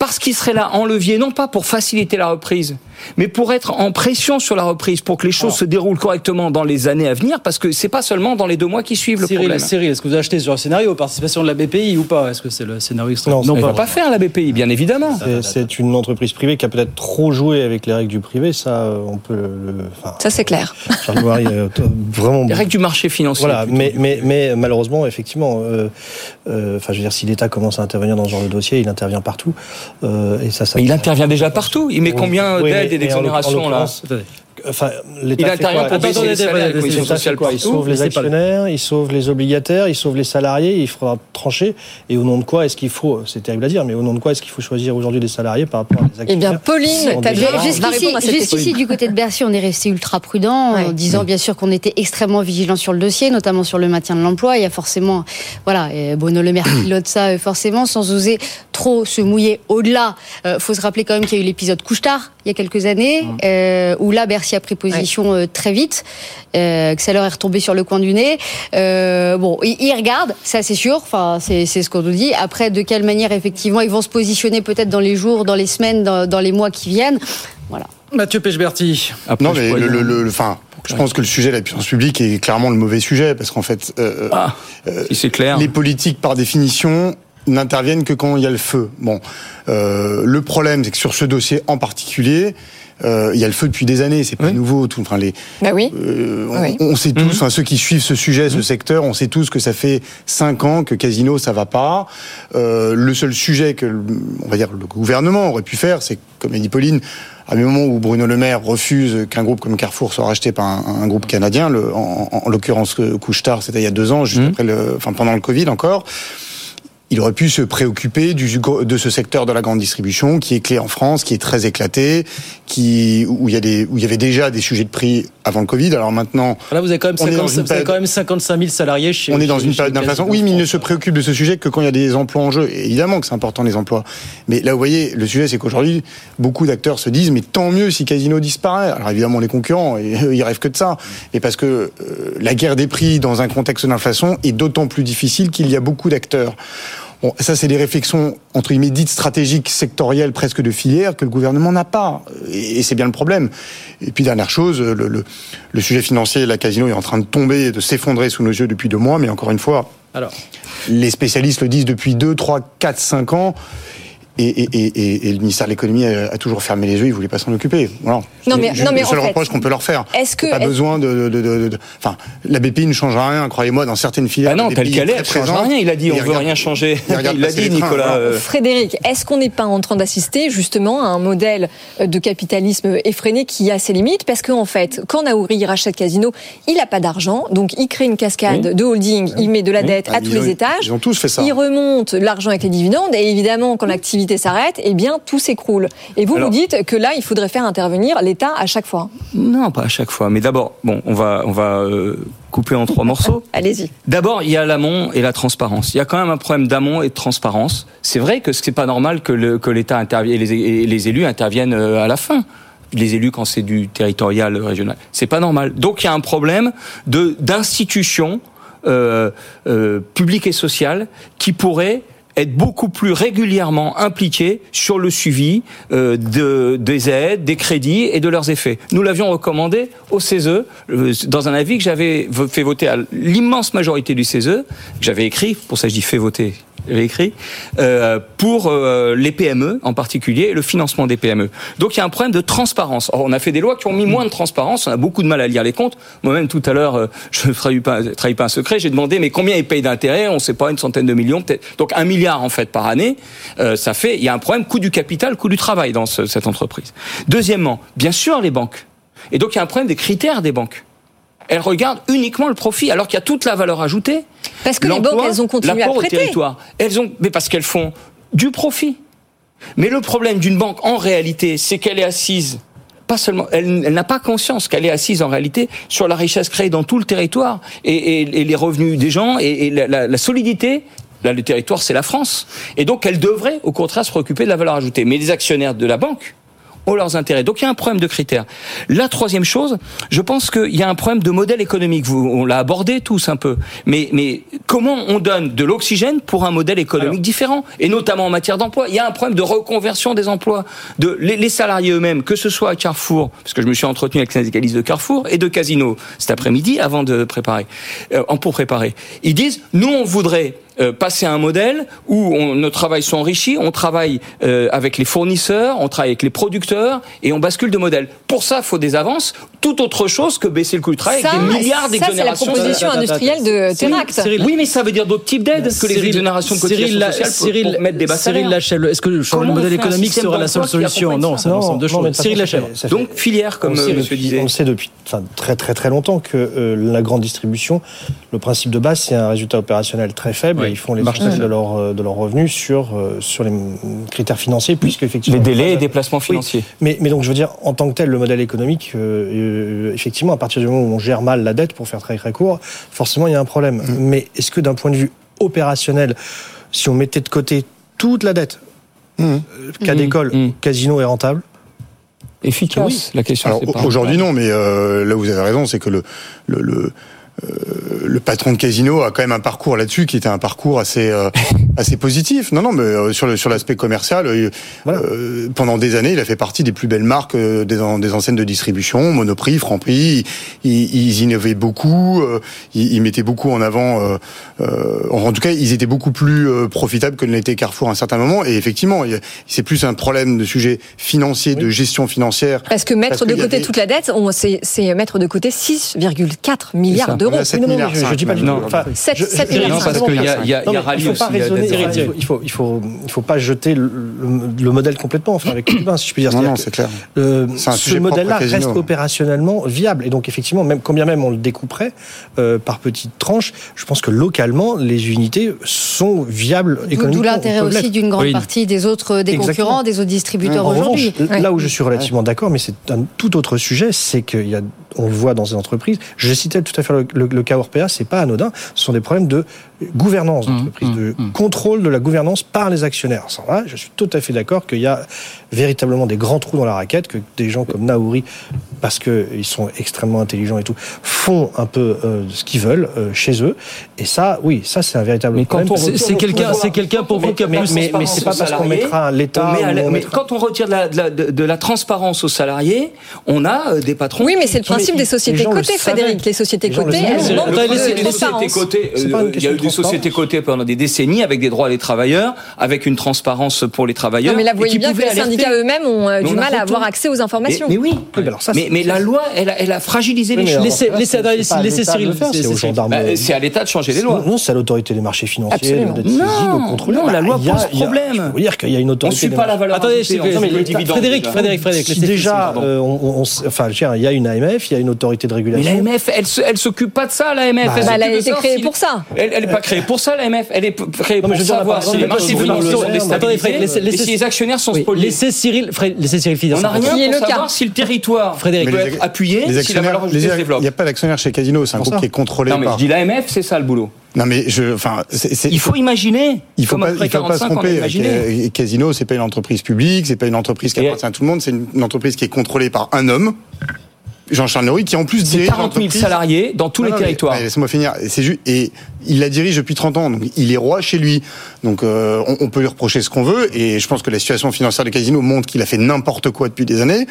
parce qu'il serait là en levier, non pas pour faciliter la reprise, mais pour être en pression sur la reprise, pour que les choses se déroulent correctement dans les années à venir, parce que c'est pas seulement dans les deux mois qui suivent le problème. Cyril, est-ce que vous achetez sur un scénario participation de la BPI ou pas? Est-ce que c'est le scénario Non, non on ne va pas faire la BPI, bien évidemment. C'est une entreprise privée qui a peut-être trop joué avec les règles du privé, ça, euh, on peut. Le, ça, c'est clair. vraiment. Les règles du marché financier. Voilà, mais, mais, mais, malheureusement, effectivement, euh, euh, enfin, je veux dire, si l'État commence à intervenir dans ce genre de dossier, il intervient partout. et ça, ça, mais il intervient déjà partout. Il met combien d'aides et d'exonérations là Enfin, l'État il sauve les actionnaires, il sauve les obligataires, il sauve les salariés, il faudra trancher. Et au nom de quoi est-ce qu'il faut, c'est terrible à dire, mais au nom de quoi est-ce qu'il faut choisir aujourd'hui des salariés par rapport à des actionnaires Eh bien, Pauline, jusqu'ici, du côté de Bercy, on est resté ultra prudent en disant bien sûr qu'on était extrêmement vigilant sur le dossier, notamment sur le maintien de l'emploi. Il y a forcément, voilà, Bruno Le Maire pilote ça euh, forcément sans oser trop se mouiller au-delà. Il euh, faut se rappeler quand même qu'il y a eu l'épisode Couchetard il y a quelques années, euh, où là Bercy a pris position euh, très vite, euh, que ça leur est retombé sur le coin du nez. Euh, bon, ils, regardent, ça c'est sûr, enfin c'est ce qu'on nous dit. Après, de quelle manière effectivement ils vont se positionner peut-être dans les jours, dans les semaines, dans, dans les mois qui viennent, voilà. Mathieu Pechberti. non, mais le, le, le, enfin, je pense que le sujet de la puissance publique est clairement le mauvais sujet parce qu'en fait, euh, ah, euh, c'est clair. Les politiques, par définition, n'interviennent que quand il y a le feu. Bon, euh, le problème, c'est que sur ce dossier en particulier, euh, il y a le feu depuis des années, c'est pas nouveau. Tout, enfin les, bah oui. Euh, on, oui. on, sait tous, Mhm. enfin ceux qui suivent ce sujet, ce secteur, on sait tous que ça fait cinq ans que Casino ça va pas. Euh, le seul sujet que, on va dire, le gouvernement aurait pu faire, c'est comme a dit Pauline, à un moment où Bruno Le Maire refuse qu'un groupe comme Carrefour soit racheté par un, un groupe canadien, le, en, en, en l'occurrence Couche-Tard, c'était il y a deux ans, juste après le, enfin pendant le Covid encore il aurait pu se préoccuper du, de ce secteur de la grande distribution qui est clé en France, qui est très éclaté, qui où il y a des où il y avait déjà des sujets de prix avant le Covid. Alors maintenant, Là, vous avez quand même, on est 50, dans une vous avez période- quand même 55 000 salariés chez. on est dans chez- une période d'inflation. Oui, mais il ne se préoccupe de ce sujet que quand il y a des emplois en jeu. Et évidemment que c'est important les emplois. Mais là, vous voyez, le sujet, c'est qu'aujourd'hui, beaucoup d'acteurs se disent, mais tant mieux si Casino disparaît. Alors évidemment, les concurrents, ils rêvent que de ça. Mais parce que euh, la guerre des prix dans un contexte d'inflation est d'autant plus difficile qu'il y a beaucoup d'acteurs. Bon, ça, c'est des réflexions, entre guillemets, dites stratégiques, sectorielles, presque de filière, que le gouvernement n'a pas. Et, c'est bien le problème. Et puis, dernière chose, le, le, le sujet financier, la casino est en train de tomber, et de s'effondrer sous nos yeux depuis deux mois, mais encore une fois, Alors, les spécialistes le disent depuis 2, 3, 4, 5 ans. Et, et, et, et- et le ministère de l'économie a, a toujours fermé les yeux, il voulait pas s'en occuper. Voilà. Non, C'est mais- juste non, mais le seul en fait, reproche qu'on peut leur faire. est-ce que- pas besoin de, Enfin, la BPI ne changera rien, croyez-moi, dans certaines filières. Ah non, la tel BPI qu'elle est, elle change présente. rien. Il a dit, on veut regarde- rien changer. regarde Il l'a dit, trains, Nicolas. euh, Frédéric, est-ce qu'on n'est pas en train d'assister justement à un modèle de capitalisme effréné qui a ses limites? Parce qu'en fait, quand Naouri rachète Casino, il n'a pas d'argent, donc il crée une cascade Oui. de holding, il met de la dette Ah, à ils tous ont- les étages. Ils ont tous fait ça. Il remonte l'argent avec les dividendes et évidemment, quand l'activité s'arrête, eh bien, tout s'écroule. Et vous, Alors- vous dites que là, il faudrait faire intervenir l'État à chaque fois. Non, pas à chaque fois. Mais d'abord, bon, on va, on va euh, couper en trois morceaux. Allez-y. D'abord, il y a l'amont et la transparence. Il y a quand même un problème d'amont et de transparence. C'est vrai que c'est pas normal que que l'État intervienne et les, et les élus interviennent euh, à la fin. Les élus quand c'est du territorial euh, régional, c'est pas normal. Donc il y a un problème de d'institutions euh, euh, publiques et sociales qui pourraient être beaucoup plus régulièrement impliqués sur le suivi euh, de, des aides, des crédits et de leurs effets. Nous l'avions recommandé au CESE euh, dans un avis que j'avais fait voter à l'immense majorité du CESE, que j'avais écrit, pour ça je dis fait voter, j'avais écrit, euh, pour euh, les PME en particulier le financement des PME. Donc il y a un problème de transparence. On a fait des lois qui ont mis moins de transparence, on a beaucoup de mal à lire les comptes. Moi-même tout à l'heure, euh, je ne trahis pas, trahis pas un secret, j'ai demandé mais combien ils payent d'intérêts? On ne sait pas, une centaine de millions peut-être. Donc un milliard en fait par année, ça fait, il y a un problème coût du capital, coût du travail dans ce- cette entreprise. Deuxièmement, bien sûr les banques. Et donc il y a un problème des critères des banques. Elles regardent uniquement le profit, alors qu'il y a toute la valeur ajoutée. Parce que les banques, elles ont continué à au territoire. Elles ont, mais parce qu'elles font du profit. Mais le problème d'une banque, en réalité, c'est qu'elle est assise. Pas seulement, elle, elle n'a pas conscience qu'elle est assise en réalité sur la richesse créée dans tout le territoire et, et- et les revenus des gens et, et la, la- la solidité. Là, le territoire, c'est la France. Et donc, elle devrait, au contraire, se préoccuper de la valeur ajoutée. Mais les actionnaires de la banque ont leurs intérêts. Donc, il y a un problème de critères. La troisième chose, je pense qu'il y a un problème de modèle économique. Vous, on l'a abordé tous un peu. Mais, mais comment on donne de l'oxygène pour un modèle économique différent Et notamment en matière d'emploi? Il y a un problème de reconversion des emplois. De, les, les salariés eux-mêmes, que ce soit à Carrefour, parce que je me suis entretenu avec les syndicalistes de Carrefour et de Casino cet après-midi avant de préparer, euh, pour préparer. Ils disent, nous, on voudrait euh, passer à un modèle où on, nos travails sont enrichis, on travaille euh, avec les fournisseurs, on travaille avec les producteurs et on bascule de modèle. Pour ça, il faut des avances, tout autre chose que baisser le coût du travail Ça, avec des milliards ça, c'est la d'exonérations. proposition industrielle de. Cyril- Oui, mais ça veut dire d'autres types d'aides que les Cyril- exonérations de Cyril, cotisations la- sociales pour, Cyril, pour mettre des bas Cyril. Lachèvre, est-ce que changer le modèle économique sera la seule solution Non, c'est un ensemble de choses. Cyril Lachèvre. Donc filière, comme on, le euh, sait monsieur depuis, disait. on sait depuis enfin, très très très longtemps que euh, la grande distribution, le principe de base, c'est un résultat opérationnel très faible ils font les marche de très leur, euh, de leurs revenus sur, euh, sur les mm, critères financiers, puisque effectivement. Les délais et déplacements financiers. Mais, mais donc, je veux dire, en tant que tel, le modèle économique, euh, euh, effectivement, à partir du moment où on gère mal la dette, pour faire très très court, forcément, il y a un problème. Mmh. Mais est-ce que d'un point de vue opérationnel, si on mettait de côté toute la dette, euh, cas Mmh. d'école, Mmh. casino est rentable? Efficace, la question. Alors aujourd'hui non, mais euh, là où vous avez raison, c'est que le, le, le le patron de Casino a quand même un parcours là-dessus qui était un parcours assez assez positif. Non, non, mais sur le sur l'aspect commercial, pendant des années, il a fait partie des plus belles marques des, des enseignes de distribution, Monoprix, Franprix. Ils, ils innovaient beaucoup, ils, ils, mettaient beaucoup en avant. en tout cas, ils étaient beaucoup plus profitables que ne l'était Carrefour à un certain moment. Et effectivement, c'est plus un problème de sujet financier, de gestion financière. Parce que mettre de côté toute la dette, c'est mettre de côté 6,4 milliards d'euros. Je, je dis pas du tout. Enfin, 7, 7 milliards. Non, parce qu'il y a, y a, y a il faut pas raisonner, il faut, il faut, il faut pas jeter le, le modèle complètement. Enfin, avec Cubain, si je puis dire. Non, non, c'est clair. Euh, ce modèle-là reste opérationnellement viable. Et donc, effectivement, même combien même on le découperait euh, par petites tranches, je pense que localement, les unités sont viables économiquement. D'où l'intérêt aussi d'une grande partie des autres des concurrents, des autres distributeurs aujourd'hui. Là où je suis relativement d'accord, mais c'est un tout autre sujet, c'est qu'il y a, on le voit dans ces entreprises. Je citais tout à fait le, le, cas Orpea, c'est pas anodin. Ce sont des problèmes de gouvernance mmh, d'entreprise, mmh, de mmh. contrôle de la gouvernance par les actionnaires. Ça, là, je suis tout à fait d'accord qu'il y a véritablement des grands trous dans la raquette, que des gens comme Naouri, parce qu'ils sont extrêmement intelligents et tout, font un peu euh, ce qu'ils veulent euh, chez eux. Et ça, oui, ça c'est un véritable mais problème. C'est quelqu'un, c'est quelqu'un pour vous qui a mais, mais, mais c'est pas parce qu'on mettra l'État. Mais quand on retire de la, de, la, de la, transparence aux salariés, on a euh, des patrons. Oui, mais c'est le principe des sociétés cotées, Frédéric. Les sociétés cotées, elles manquent de transparence. Il y a eu des sociétés cotées pendant des décennies avec des droits des travailleurs, avec une transparence pour les travailleurs. Non, mais là, vous voyez bien que les syndicats eux-mêmes ont euh, du mal à avoir accès aux informations. Mais, oui. mais, la loi, elle a, fragilisé les choses. Laissez Cyril faire. Bah, c'est à l'État de changer les lois. Non, c'est à l'autorité des marchés financiers de Non, non, la loi pose problème. Veux dire qu'il y a une autorité. On ne suit pas la valeur. Attendez, Frédéric, Frédéric, Frédéric. Si déjà, euh, enfin, il y a une AMF, il y a une autorité de régulation. Mais l'AMF, elle s'occupe pas de ça, l'AMF. Bah, elle a été créée pour ça. Elle n'est pas créée pour ça, l'AMF. Elle est créée pour savoir si les marchés financiers sont déstabilisés et si les actionnaires sont spoliés. Laissez Cyril finir. On n'a rien pour savoir si le territoire peut être appuyé, si la valeur ajoutée se développe. Il n'y a pas d'actionnaire chez Casino, c'est un groupe qui est contrôlé par... Non, mais je dis l'AMF, c'est ça le boulot. Non mais je, enfin, il faut imaginer. Il faut pas, il faut pas se tromper. Casino, c'est pas une entreprise publique, c'est pas une entreprise qui appartient à tout le monde, c'est une entreprise qui est contrôlée par un homme Jean-Charles Nory, qui en plus dirige 40 000 salariés dans tous les territoires. Laisse-moi finir. C'est juste et il la dirige depuis 30 ans, donc il est roi chez lui. Donc euh, on, peut lui reprocher ce qu'on veut, et je pense que la situation financière du casino montre qu'il a fait n'importe quoi depuis des années.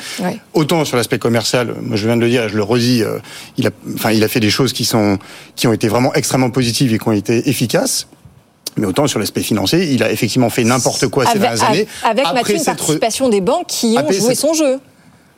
Autant sur l'aspect commercial, moi je viens de le dire, je le redis, euh, il a, enfin il a fait des choses qui sont qui ont été vraiment extrêmement positives et qui ont été efficaces. Mais autant sur l'aspect financier, il a effectivement fait n'importe quoi ces dernières années. Avec Mathieu, une participation des banques qui ont joué son jeu.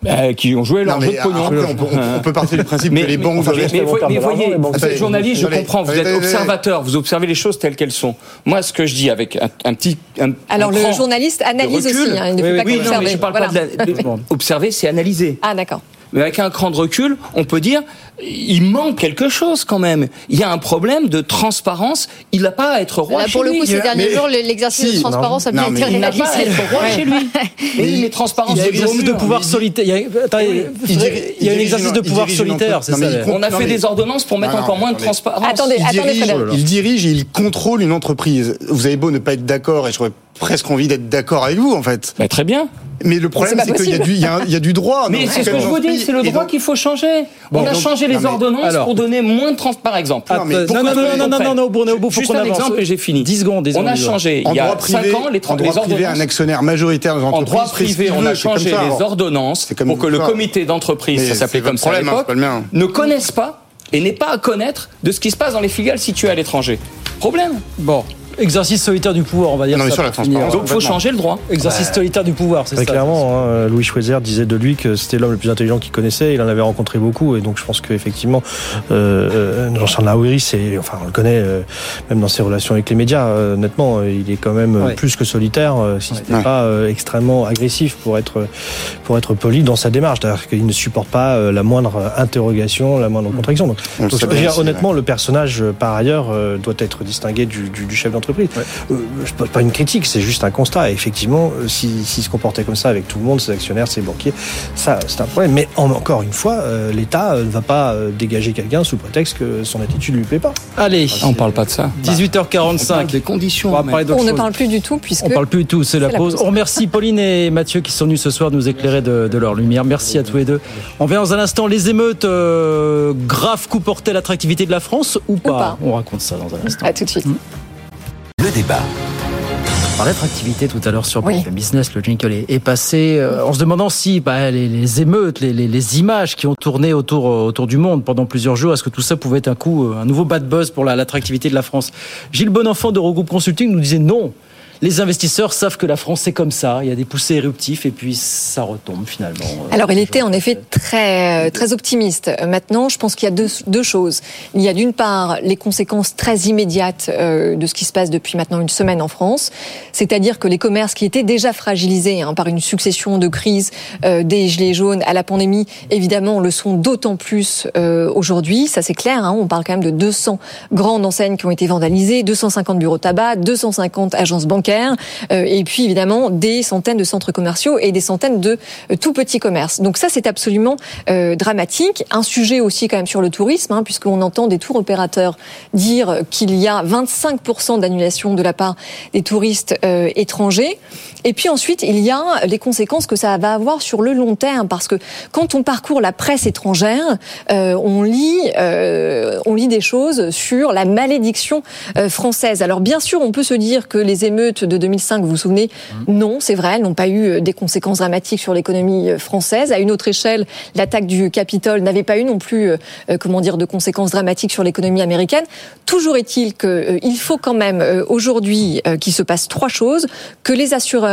Bah, qui ont joué leur jeu de pognon. on, peut, on, peut, partir du principe que les banques... Mais, mais, mais, voyez, vous êtes journaliste, je comprends, vous êtes observateur, vous observez les choses telles qu'elles sont. Moi, ce que je dis avec un, un petit... Un, Alors, le journaliste analyse aussi, hein, il ne peut pas oui, non, mais je parle pas de, observer, c'est analyser. Ah, d'accord mais avec un cran de recul, on peut dire il manque quelque chose quand même. Il y a un problème de transparence. Il n'a pas à être roi Là, chez pour le coup, ces derniers jours, l'exercice de transparence a bien été réalisé. Il n'a pas à être roi chez lui. Mais les transparences il y a un exercice de pouvoir solitaire. Il y a, un exercice de pouvoir solitaire. C'est ça. On a fait des ordonnances pour mettre encore moins de transparence. Attendez, attendez, il dirige et il contrôle une entreprise. Vous avez beau ne pas être d'accord, et j'aurais presque envie d'être d'accord avec vous, en fait. Bah, très bien. Mais le problème, c'est qu'il y, y, y, a du droit. Mais c'est ce que je vous dis, c'est le droit qu'il faut changer. Bon, on a donc, changé les ordonnances alors, pour donner moins de transparence, par exemple. Non, mais non, non, non, non, non, non, bon, on Juste un exemple et j'ai fini. 10 secondes. 10 on a changé, il y a 5 ans, les, en droit privé, un actionnaire majoritaire des entreprises. En droit privé, on a changé les ordonnances pour que le comité d'entreprise, ça s'appelait comme ça à hein, l'époque, ne connaisse pas et n'est pas à connaître de ce qui se passe dans les filiales situées à l'étranger. Problème. Bon. Exercice solitaire du pouvoir, on va dire. Non, mais sur la transparence. Donc, il faut changer le droit. Exercice solitaire du pouvoir, c'est ça. Clairement, hein, Louis Schweitzer disait de lui que c'était l'homme le plus intelligent qu'il connaissait. Il en avait rencontré beaucoup, et donc je pense qu'effectivement, euh, euh Jean-Charles Naouri, c'est, enfin, on le connaît euh, même dans ses relations avec les médias. Euh, honnêtement, il est quand même plus que solitaire, si ce n'est pas extrêmement agressif pour être pour être poli dans sa démarche. C'est-à-dire qu'il ne supporte pas la moindre interrogation, la moindre contradiction. Donc, honnêtement, le personnage, par ailleurs, doit être distingué du, du, du chef d'entreprise. Ouais. Euh, pas une critique, c'est juste un constat. effectivement, euh, s'ils si, se comportaient comme ça avec tout le monde, ses actionnaires, ses banquiers, ça, c'est un problème. Mais encore une fois, euh, l'État ne va pas dégager quelqu'un sous prétexte que son attitude lui plaît pas. Allez, on parle pas de ça. 18h45. des conditions. On, ne parle plus du tout puisque. On parle plus du tout. C'est la, pause. On remercie Pauline et Mathieu qui sont venus ce soir nous éclairer de, leur lumière. Merci à tous les deux. On vient dans un instant les émeutes graves coup portaient l'attractivité de la France ou pas, On raconte ça dans un instant. À tout de suite. Hmm. Le débat. On parlait d'attractivité tout à l'heure sur oui. Business, le jingle est, passé euh, en se demandant si bah, les, émeutes, les, images qui ont tourné autour, euh, autour du monde pendant plusieurs jours, est-ce que tout ça pouvait être un coup, euh, un nouveau bad buzz pour l'attractivité de la France? Gilles Bonenfant de Regroupe Consulting nous disait non les investisseurs savent que la France est comme ça. Il y a des poussées éruptifs et puis ça retombe finalement. Alors il était en effet très euh, très optimiste. Maintenant, je pense qu'il y a deux, deux choses. Il y a d'une part les conséquences très immédiates euh, de ce qui se passe depuis maintenant une semaine en France, c'est-à-dire que les commerces qui étaient déjà fragilisés hein, par une succession de crises, euh, des gilets jaunes à la pandémie, évidemment le sont d'autant plus aujourd'hui. Ça c'est clair. Hein. on parle quand même de 200 grandes enseignes qui ont été vandalisées, 250 bureaux de tabac, 250 agences bancaires euh, et puis évidemment des centaines de centres commerciaux et des centaines de euh, tout petits commerces. Donc ça, c'est absolument euh, dramatique. Un sujet aussi quand même sur le tourisme, hein, puisqu'on entend des tours opérateurs dire qu'il y a 25% d'annulation de la part des touristes étrangers. Et puis ensuite, il y a les conséquences que ça va avoir sur le long terme, parce que quand on parcourt la presse étrangère, on lit, on lit des choses sur la malédiction française. Alors bien sûr, on peut se dire que les émeutes de 2005, vous vous souvenez mmh. Non, c'est vrai, elles n'ont pas eu euh, des conséquences dramatiques sur l'économie euh, française. À une autre échelle, l'attaque du Capitole n'avait pas eu non plus, euh, comment dire, de conséquences dramatiques sur l'économie américaine. Toujours est-il qu'il faut quand même aujourd'hui qu'il se passe trois choses que les assureurs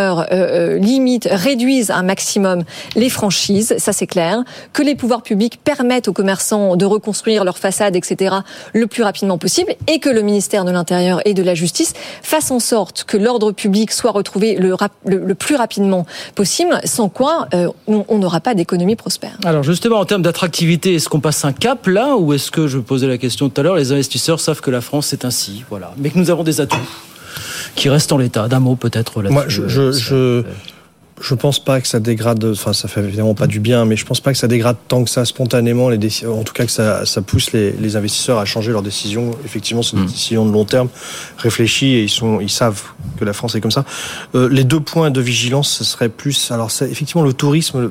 limitent, réduisent un maximum les franchises, ça c'est clair, que les pouvoirs publics permettent aux commerçants de reconstruire leurs façades, etc., le plus rapidement possible, et que le ministère de l'Intérieur et de la Justice fasse en sorte que l'ordre public soit retrouvé le, le, plus rapidement possible, sans quoi euh, on n'aura pas d'économie prospère. Alors justement, en termes d'attractivité, est-ce qu'on passe un cap là, ou est-ce que, je posais la question tout à l'heure, les investisseurs savent que la France est ainsi, voilà, mais que nous avons des atouts qui restent en l'état D'un mot peut-être là-dessus. Moi, je, je, je je pense pas que ça dégrade, enfin ça fait évidemment pas du bien, mais je pense pas que ça dégrade tant que ça spontanément les décisions, en tout cas que ça, ça pousse les, les, investisseurs à changer leurs décisions. Effectivement, c'est une mm. décision de long terme, réfléchie et ils sont, ils savent que la France est comme ça. Euh, les deux points de vigilance, ce serait plus, alors c'est effectivement le tourisme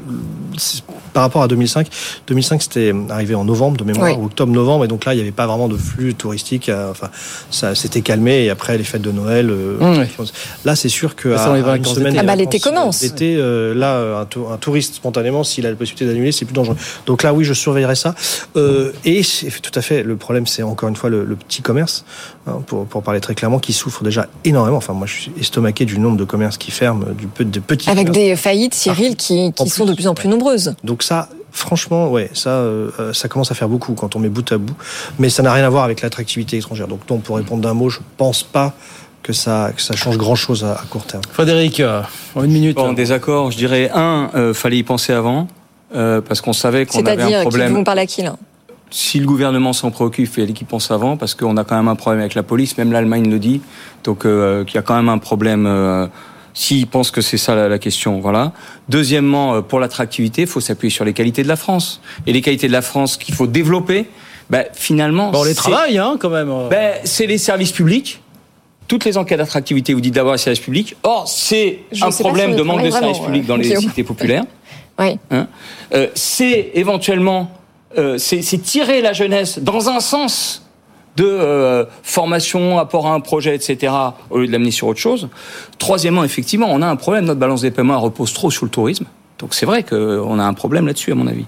par rapport à 2005. 2005 c'était arrivé en novembre de mémoire, octobre-novembre, et donc là il n'y avait pas vraiment de flux touristique. Euh, enfin, ça s'était calmé et après les fêtes de Noël. Euh, mm, là c'est sûr que à, une semaine, ah bah l'été commence. Euh, là, euh, un, touriste spontanément, s'il a la possibilité d'annuler, c'est plus dangereux. Donc là, oui, je surveillerai ça. Euh, et tout à fait, le problème, c'est encore une fois le, petit commerce, hein, pour, parler très clairement, qui souffre déjà énormément. Enfin, moi, je suis estomaqué du nombre de commerces qui ferment, du peu de petits. Avec des faillites, Cyril, qui, sont de plus en plus nombreuses. Donc ça, franchement, ouais, ça, ça commence à faire beaucoup quand on met bout à bout. Mais ça n'a rien à voir avec l'attractivité étrangère. Donc, non, pour répondre d'un mot, je pense pas que ça, que ça change grand-chose à, court terme. Frédéric, euh, en une minute. Bon, désaccord, je dirais, un, euh, fallait y penser avant, euh, parce qu'on savait qu'on avait un problème. C'est-à-dire, parle à qui là? Si le gouvernement s'en préoccupe, il fallait qu'il pense avant, parce qu'on a quand même un problème avec la police, même l'Allemagne le dit, donc euh, qu'il y a quand même un problème euh, s'ils pensent que c'est ça la, la, question, voilà. Deuxièmement, pour l'attractivité, il faut s'appuyer sur les qualités de la France. Et les qualités de la France qu'il faut développer, ben, finalement... Bon, on les travaille, hein, quand même. Ben, c'est les services publics, toutes les enquêtes d'attractivité vous dites d'avoir un service public. Or, c'est un problème de manque de services publics dans les cités populaires. oui. Hein euh, c'est éventuellement, euh, c'est tirer la jeunesse dans un sens de euh, formation, apport à un projet, etc., au lieu de l'amener sur autre chose. Troisièmement, effectivement, on a un problème. Notre balance des paiements repose trop sur le tourisme. Donc c'est vrai qu'on a un problème là-dessus, à mon avis.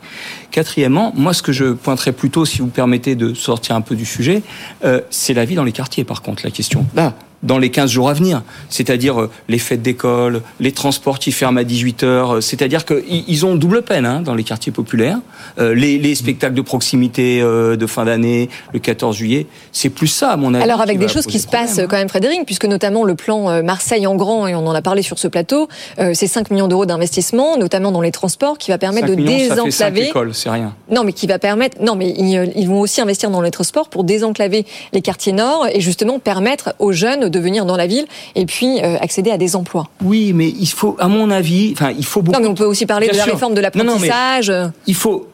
Quatrièmement, moi, ce que je pointerais plutôt, si vous permettez de sortir un peu du sujet, euh, c'est la vie dans les quartiers, par contre, la question. Là, dans les 15 jours à venir. C'est-à-dire euh, les fêtes d'école, les transports qui ferment à 18 heures. Euh, c'est-à-dire qu'ils ont double peine hein, dans les quartiers populaires. Euh, les, les, spectacles de proximité de fin d'année, le 14 juillet, c'est plus ça, à mon avis. Alors avec des choses qui se passent quand même, Frédéric, puisque notamment le plan Marseille en grand, et on en a parlé sur ce plateau, c'est 5 millions d'euros d'investissement, notamment dans les transports, qui va permettre de désenclaver. Ça fait écoles, c'est rien. Non, mais qui va permettre. Non, mais ils, ils vont aussi investir dans les transports pour désenclaver les quartiers nord et justement permettre aux jeunes de venir dans la ville et puis accéder à des emplois. Oui, mais il faut, à mon avis, enfin, il faut beaucoup. Non, mais on peut aussi parler de la réforme de l'apprentissage. Il faut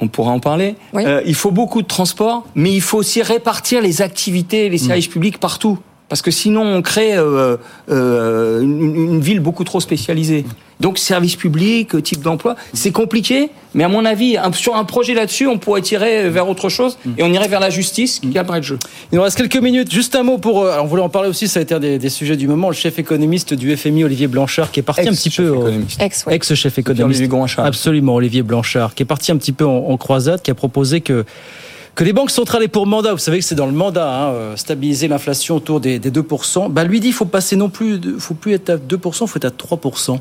on pourra en parler. Euh, il faut beaucoup de transport, mais il faut aussi répartir les activités, les services mm. publics partout. Parce que sinon, on crée euh, euh, une, ville beaucoup trop spécialisée. Donc, service public, type d'emploi, c'est compliqué, mais à mon avis, sur un projet là-dessus, on pourrait tirer vers autre chose et on irait vers la justice qui a le jeu. Il nous reste quelques minutes. Juste un mot pour. on voulait en parler aussi, ça a été un des, sujets du moment. Le chef économiste du FMI, Olivier Blanchard, qui est parti un petit peu. Ex-chef économiste. Absolument, Olivier Blanchard, qui est parti un petit peu en croisade, qui a proposé que que les banques centrales aient pour mandat, vous savez que c'est dans le mandat, hein, euh, stabiliser l'inflation autour des, 2%, bah lui dit qu'il faut passer non plus, faut plus être à 2%, il faut être à 3%.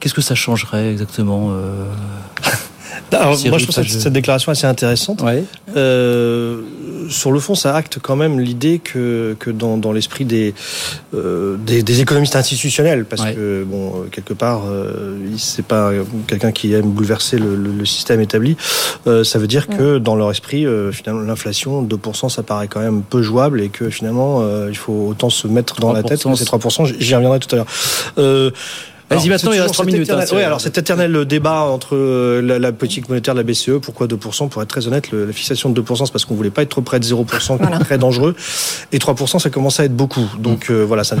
Qu'est-ce que ça changerait exactement euh moi, je trouve cette, déclaration assez intéressante. Euh, sur le fond, ça acte quand même l'idée que, que dans, dans l'esprit des, euh, des, économistes institutionnels, parce que bon, euh, quelque part, euh, c'est pas quelqu'un qui aime bouleverser le, le, système établi. ça veut dire que dans leur esprit, finalement, l'inflation 2%, ça paraît quand même peu jouable et que finalement, il faut autant se mettre dans la tête que ces 3%. J'y reviendrai tout à l'heure. Vas-y, maintenant, il reste 3 minutes. Hein, oui, alors cet éternel débat entre euh, la, politique monétaire de la BCE, pourquoi 2% Pour être très honnête, la fixation de 2%, c'est parce qu'on voulait pas être trop près de 0%, qui est très dangereux. Et 3%, ça commence à être beaucoup. Donc euh, voilà, ça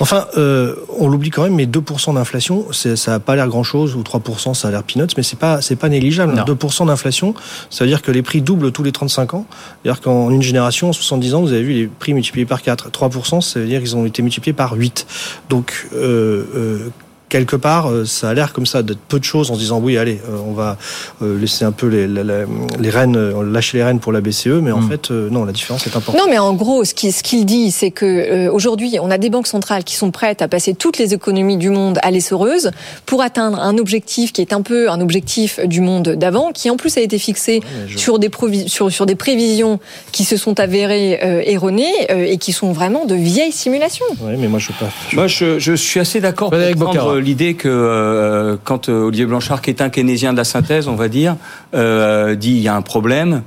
Enfin, euh, on l'oublie quand même, mais 2% d'inflation, ça n'a pas l'air grand-chose, ou 3%, ça a l'air peanuts, mais c'est pas, c'est pas négligeable. 2% d'inflation, ça veut dire que les prix doublent tous les 35 ans. C'est-à-dire qu'en une génération, en 70 ans, vous avez vu les prix multipliés par 4. 3%, ça veut dire qu'ils ont été multipliés par 8. Donc, euh, quelque part, euh, ça a l'air comme ça d'être peu de choses en se disant oui, allez, euh, on va euh, laisser un peu les, les, rênes, lâcher les rênes pour la BCE, mais en mm. fait, non, la différence est importante. Non, mais en gros, ce qu'il ce dit, c'est que aujourd'hui, on a des banques centrales qui sont prêtes à passer toutes les économies du monde à l'essoreuse pour atteindre un objectif qui est un peu un objectif du monde d'avant, qui en plus a été fixé sur, des sur, sur des prévisions qui se sont avérées erronées et qui sont vraiment de vieilles simulations. Oui, mais moi je pas. Moi, je, je suis assez d'accord pour prendre l'idée que euh, quand euh, Olivier Blanchard, qui est un keynésien de la synthèse, on va dire, euh, dit il y a un problème,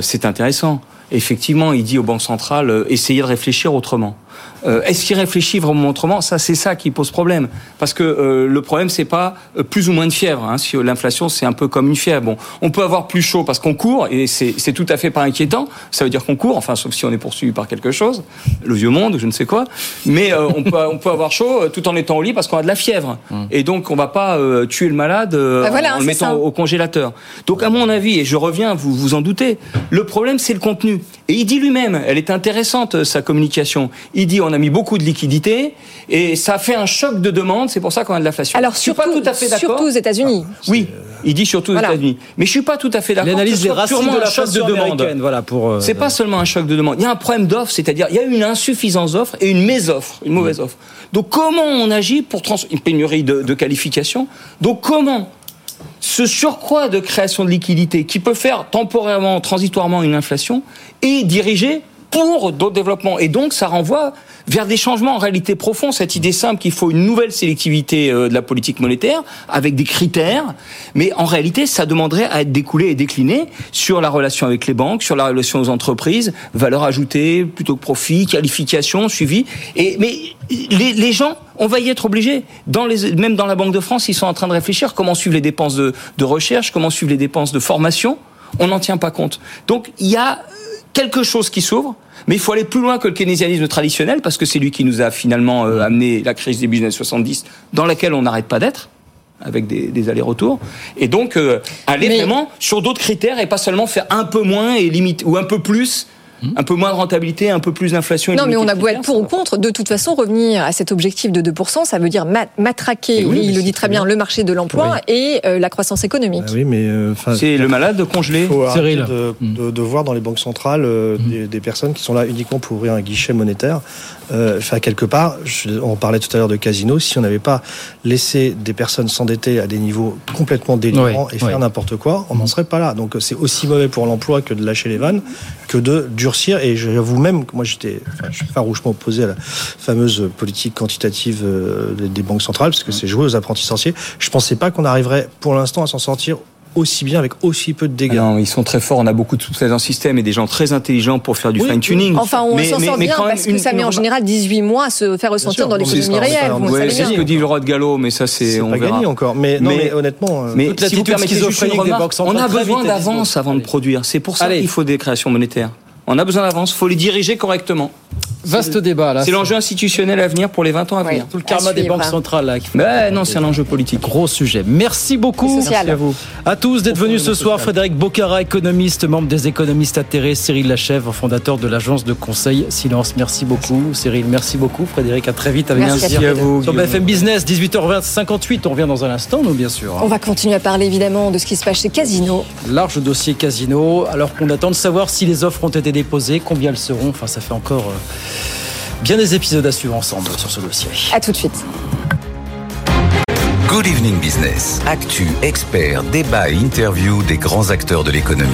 c'est intéressant. Effectivement, il dit aux banques centrales, essayez de réfléchir autrement. Euh, est-ce qu'il réfléchit vraiment autrement? Ça, c'est ça qui pose problème. Parce que euh, le problème, c'est pas euh, plus ou moins de fièvre. Hein. Si l'inflation, c'est un peu comme une fièvre. Bon, on peut avoir plus chaud parce qu'on court, et c'est tout à fait pas inquiétant. Ça veut dire qu'on court, enfin, sauf si on est poursuivi par quelque chose, le vieux monde, je ne sais quoi. Mais on, peut, on peut avoir chaud tout en étant au lit parce qu'on a de la fièvre. Hum. Et donc, on va pas tuer le malade bah en, le mettant au congélateur. Donc, à mon avis, et je reviens, vous vous en doutez, le problème, c'est le contenu. Et il dit lui-même, elle est intéressante, sa communication. Il dit, on a mis beaucoup de liquidités et ça fait un choc de demande. C'est pour ça qu'on a de l'inflation. Alors, surtout, pas tout à fait surtout aux États-Unis. Ah, oui, il dit surtout aux États-Unis. Mais je suis pas tout à fait d'accord. L'analyse des racines de la choc de demande. Voilà pour. Euh, c'est pas seulement un choc de demande. Il y a un problème d'offre, c'est-à-dire il y a une insuffisance d'offre et une mésoffre, une mauvaise offre. Donc comment on agit pour trans une pénurie de, de qualification? Donc comment ce surcroît de création de liquidités qui peut faire temporairement, transitoirement une inflation est dirigé pour d'autres développements. Et donc, ça renvoie vers des changements en réalité profonds. Cette idée simple qu'il faut une nouvelle sélectivité euh, de la politique monétaire avec des critères, mais en réalité, ça demanderait à être découlé et décliné sur la relation avec les banques, sur la relation aux entreprises, valeur ajoutée plutôt que profit, qualification, suivi. Et mais les, les gens on va y être obligé. Dans les, même dans la Banque de France, ils sont en train de réfléchir comment suivre les dépenses de, de recherche, comment suivre les dépenses de formation. On n'en tient pas compte. Donc il y a quelque chose qui s'ouvre. Mais il faut aller plus loin que le keynésianisme traditionnel, parce que c'est lui qui nous a finalement euh, amené la crise des business 70, dans laquelle on n'arrête pas d'être avec des, allers-retours, et donc euh, aller vraiment sur d'autres critères et pas seulement faire un peu moins et limite ou un peu plus un peu moins de rentabilité, un peu plus d'inflation. Non, mais on a beau être pour ou contre, de toute façon, revenir à cet objectif de 2%, ça veut dire matraquer, il le dit très bien, le marché de l'emploi et euh, la croissance économique. Ah oui, mais euh, c'est le malade de congeler. Cyril. De, de, de, voir dans les banques centrales euh, mm. des, personnes qui sont là uniquement pour ouvrir un guichet monétaire. Enfin, quelque part, on parlait tout à l'heure de casino, si on n'avait pas laissé des personnes s'endetter à des niveaux complètement délirants et faire n'importe quoi, on n'en serait pas là. Donc c'est aussi mauvais pour l'emploi que de lâcher les vannes, que de durcir. Et j'avoue même que moi, j'étais farouchement opposé à la fameuse politique quantitative euh, des banques centrales, parce que c'est joué aux apprentis sorciers. Je pensais pas qu'on arriverait pour l'instant à s'en sortir aussi bien avec aussi peu de dégâts. non, ils sont très forts. On a beaucoup de sous dans le système et des gens très intelligents pour faire du fine tuning. Enfin, on s'en sort bien parce que ça met en général 18 mois à se faire ressentir dans l'économie réelle. c'est ce que dit le roi de Gallo, mais ça c'est on pas gagné encore. Mais, non, mais, honnêtement, euh, mais si vous permettez on a besoin d'avance avant de produire. C'est pour ça qu'il faut des créations monétaires. On a besoin d'avance, il faut les diriger correctement. Vaste débat là. C'est l'enjeu institutionnel à venir pour les 20 ans à venir. Tout le karma des banques centrales là. Ben non, c'est un enjeu politique. Gros sujet. Merci beaucoup. Merci à vous. À tous d'être venus ce soir. Frédéric Bocara, économiste, membre des économistes atterrés. Cyril Lachèvre, fondateur de l'agence de conseil Silence. Merci beaucoup. Cyril, merci beaucoup. Frédéric, à très vite. Avec merci, à vous. Sur BFM Business, 18h20, 58. On revient dans un instant, nous, bien sûr. On va continuer à parler évidemment de ce qui se passe chez Casino. Large dossier Casino. Alors qu'on attend de savoir si les offres ont été déposées, combien elles seront. Enfin, ça fait encore. Euh, bien des épisodes à suivre ensemble sur ce dossier. A tout de suite. Good Evening Business. Actu, experts, débat et interview des grands acteurs de l'économie.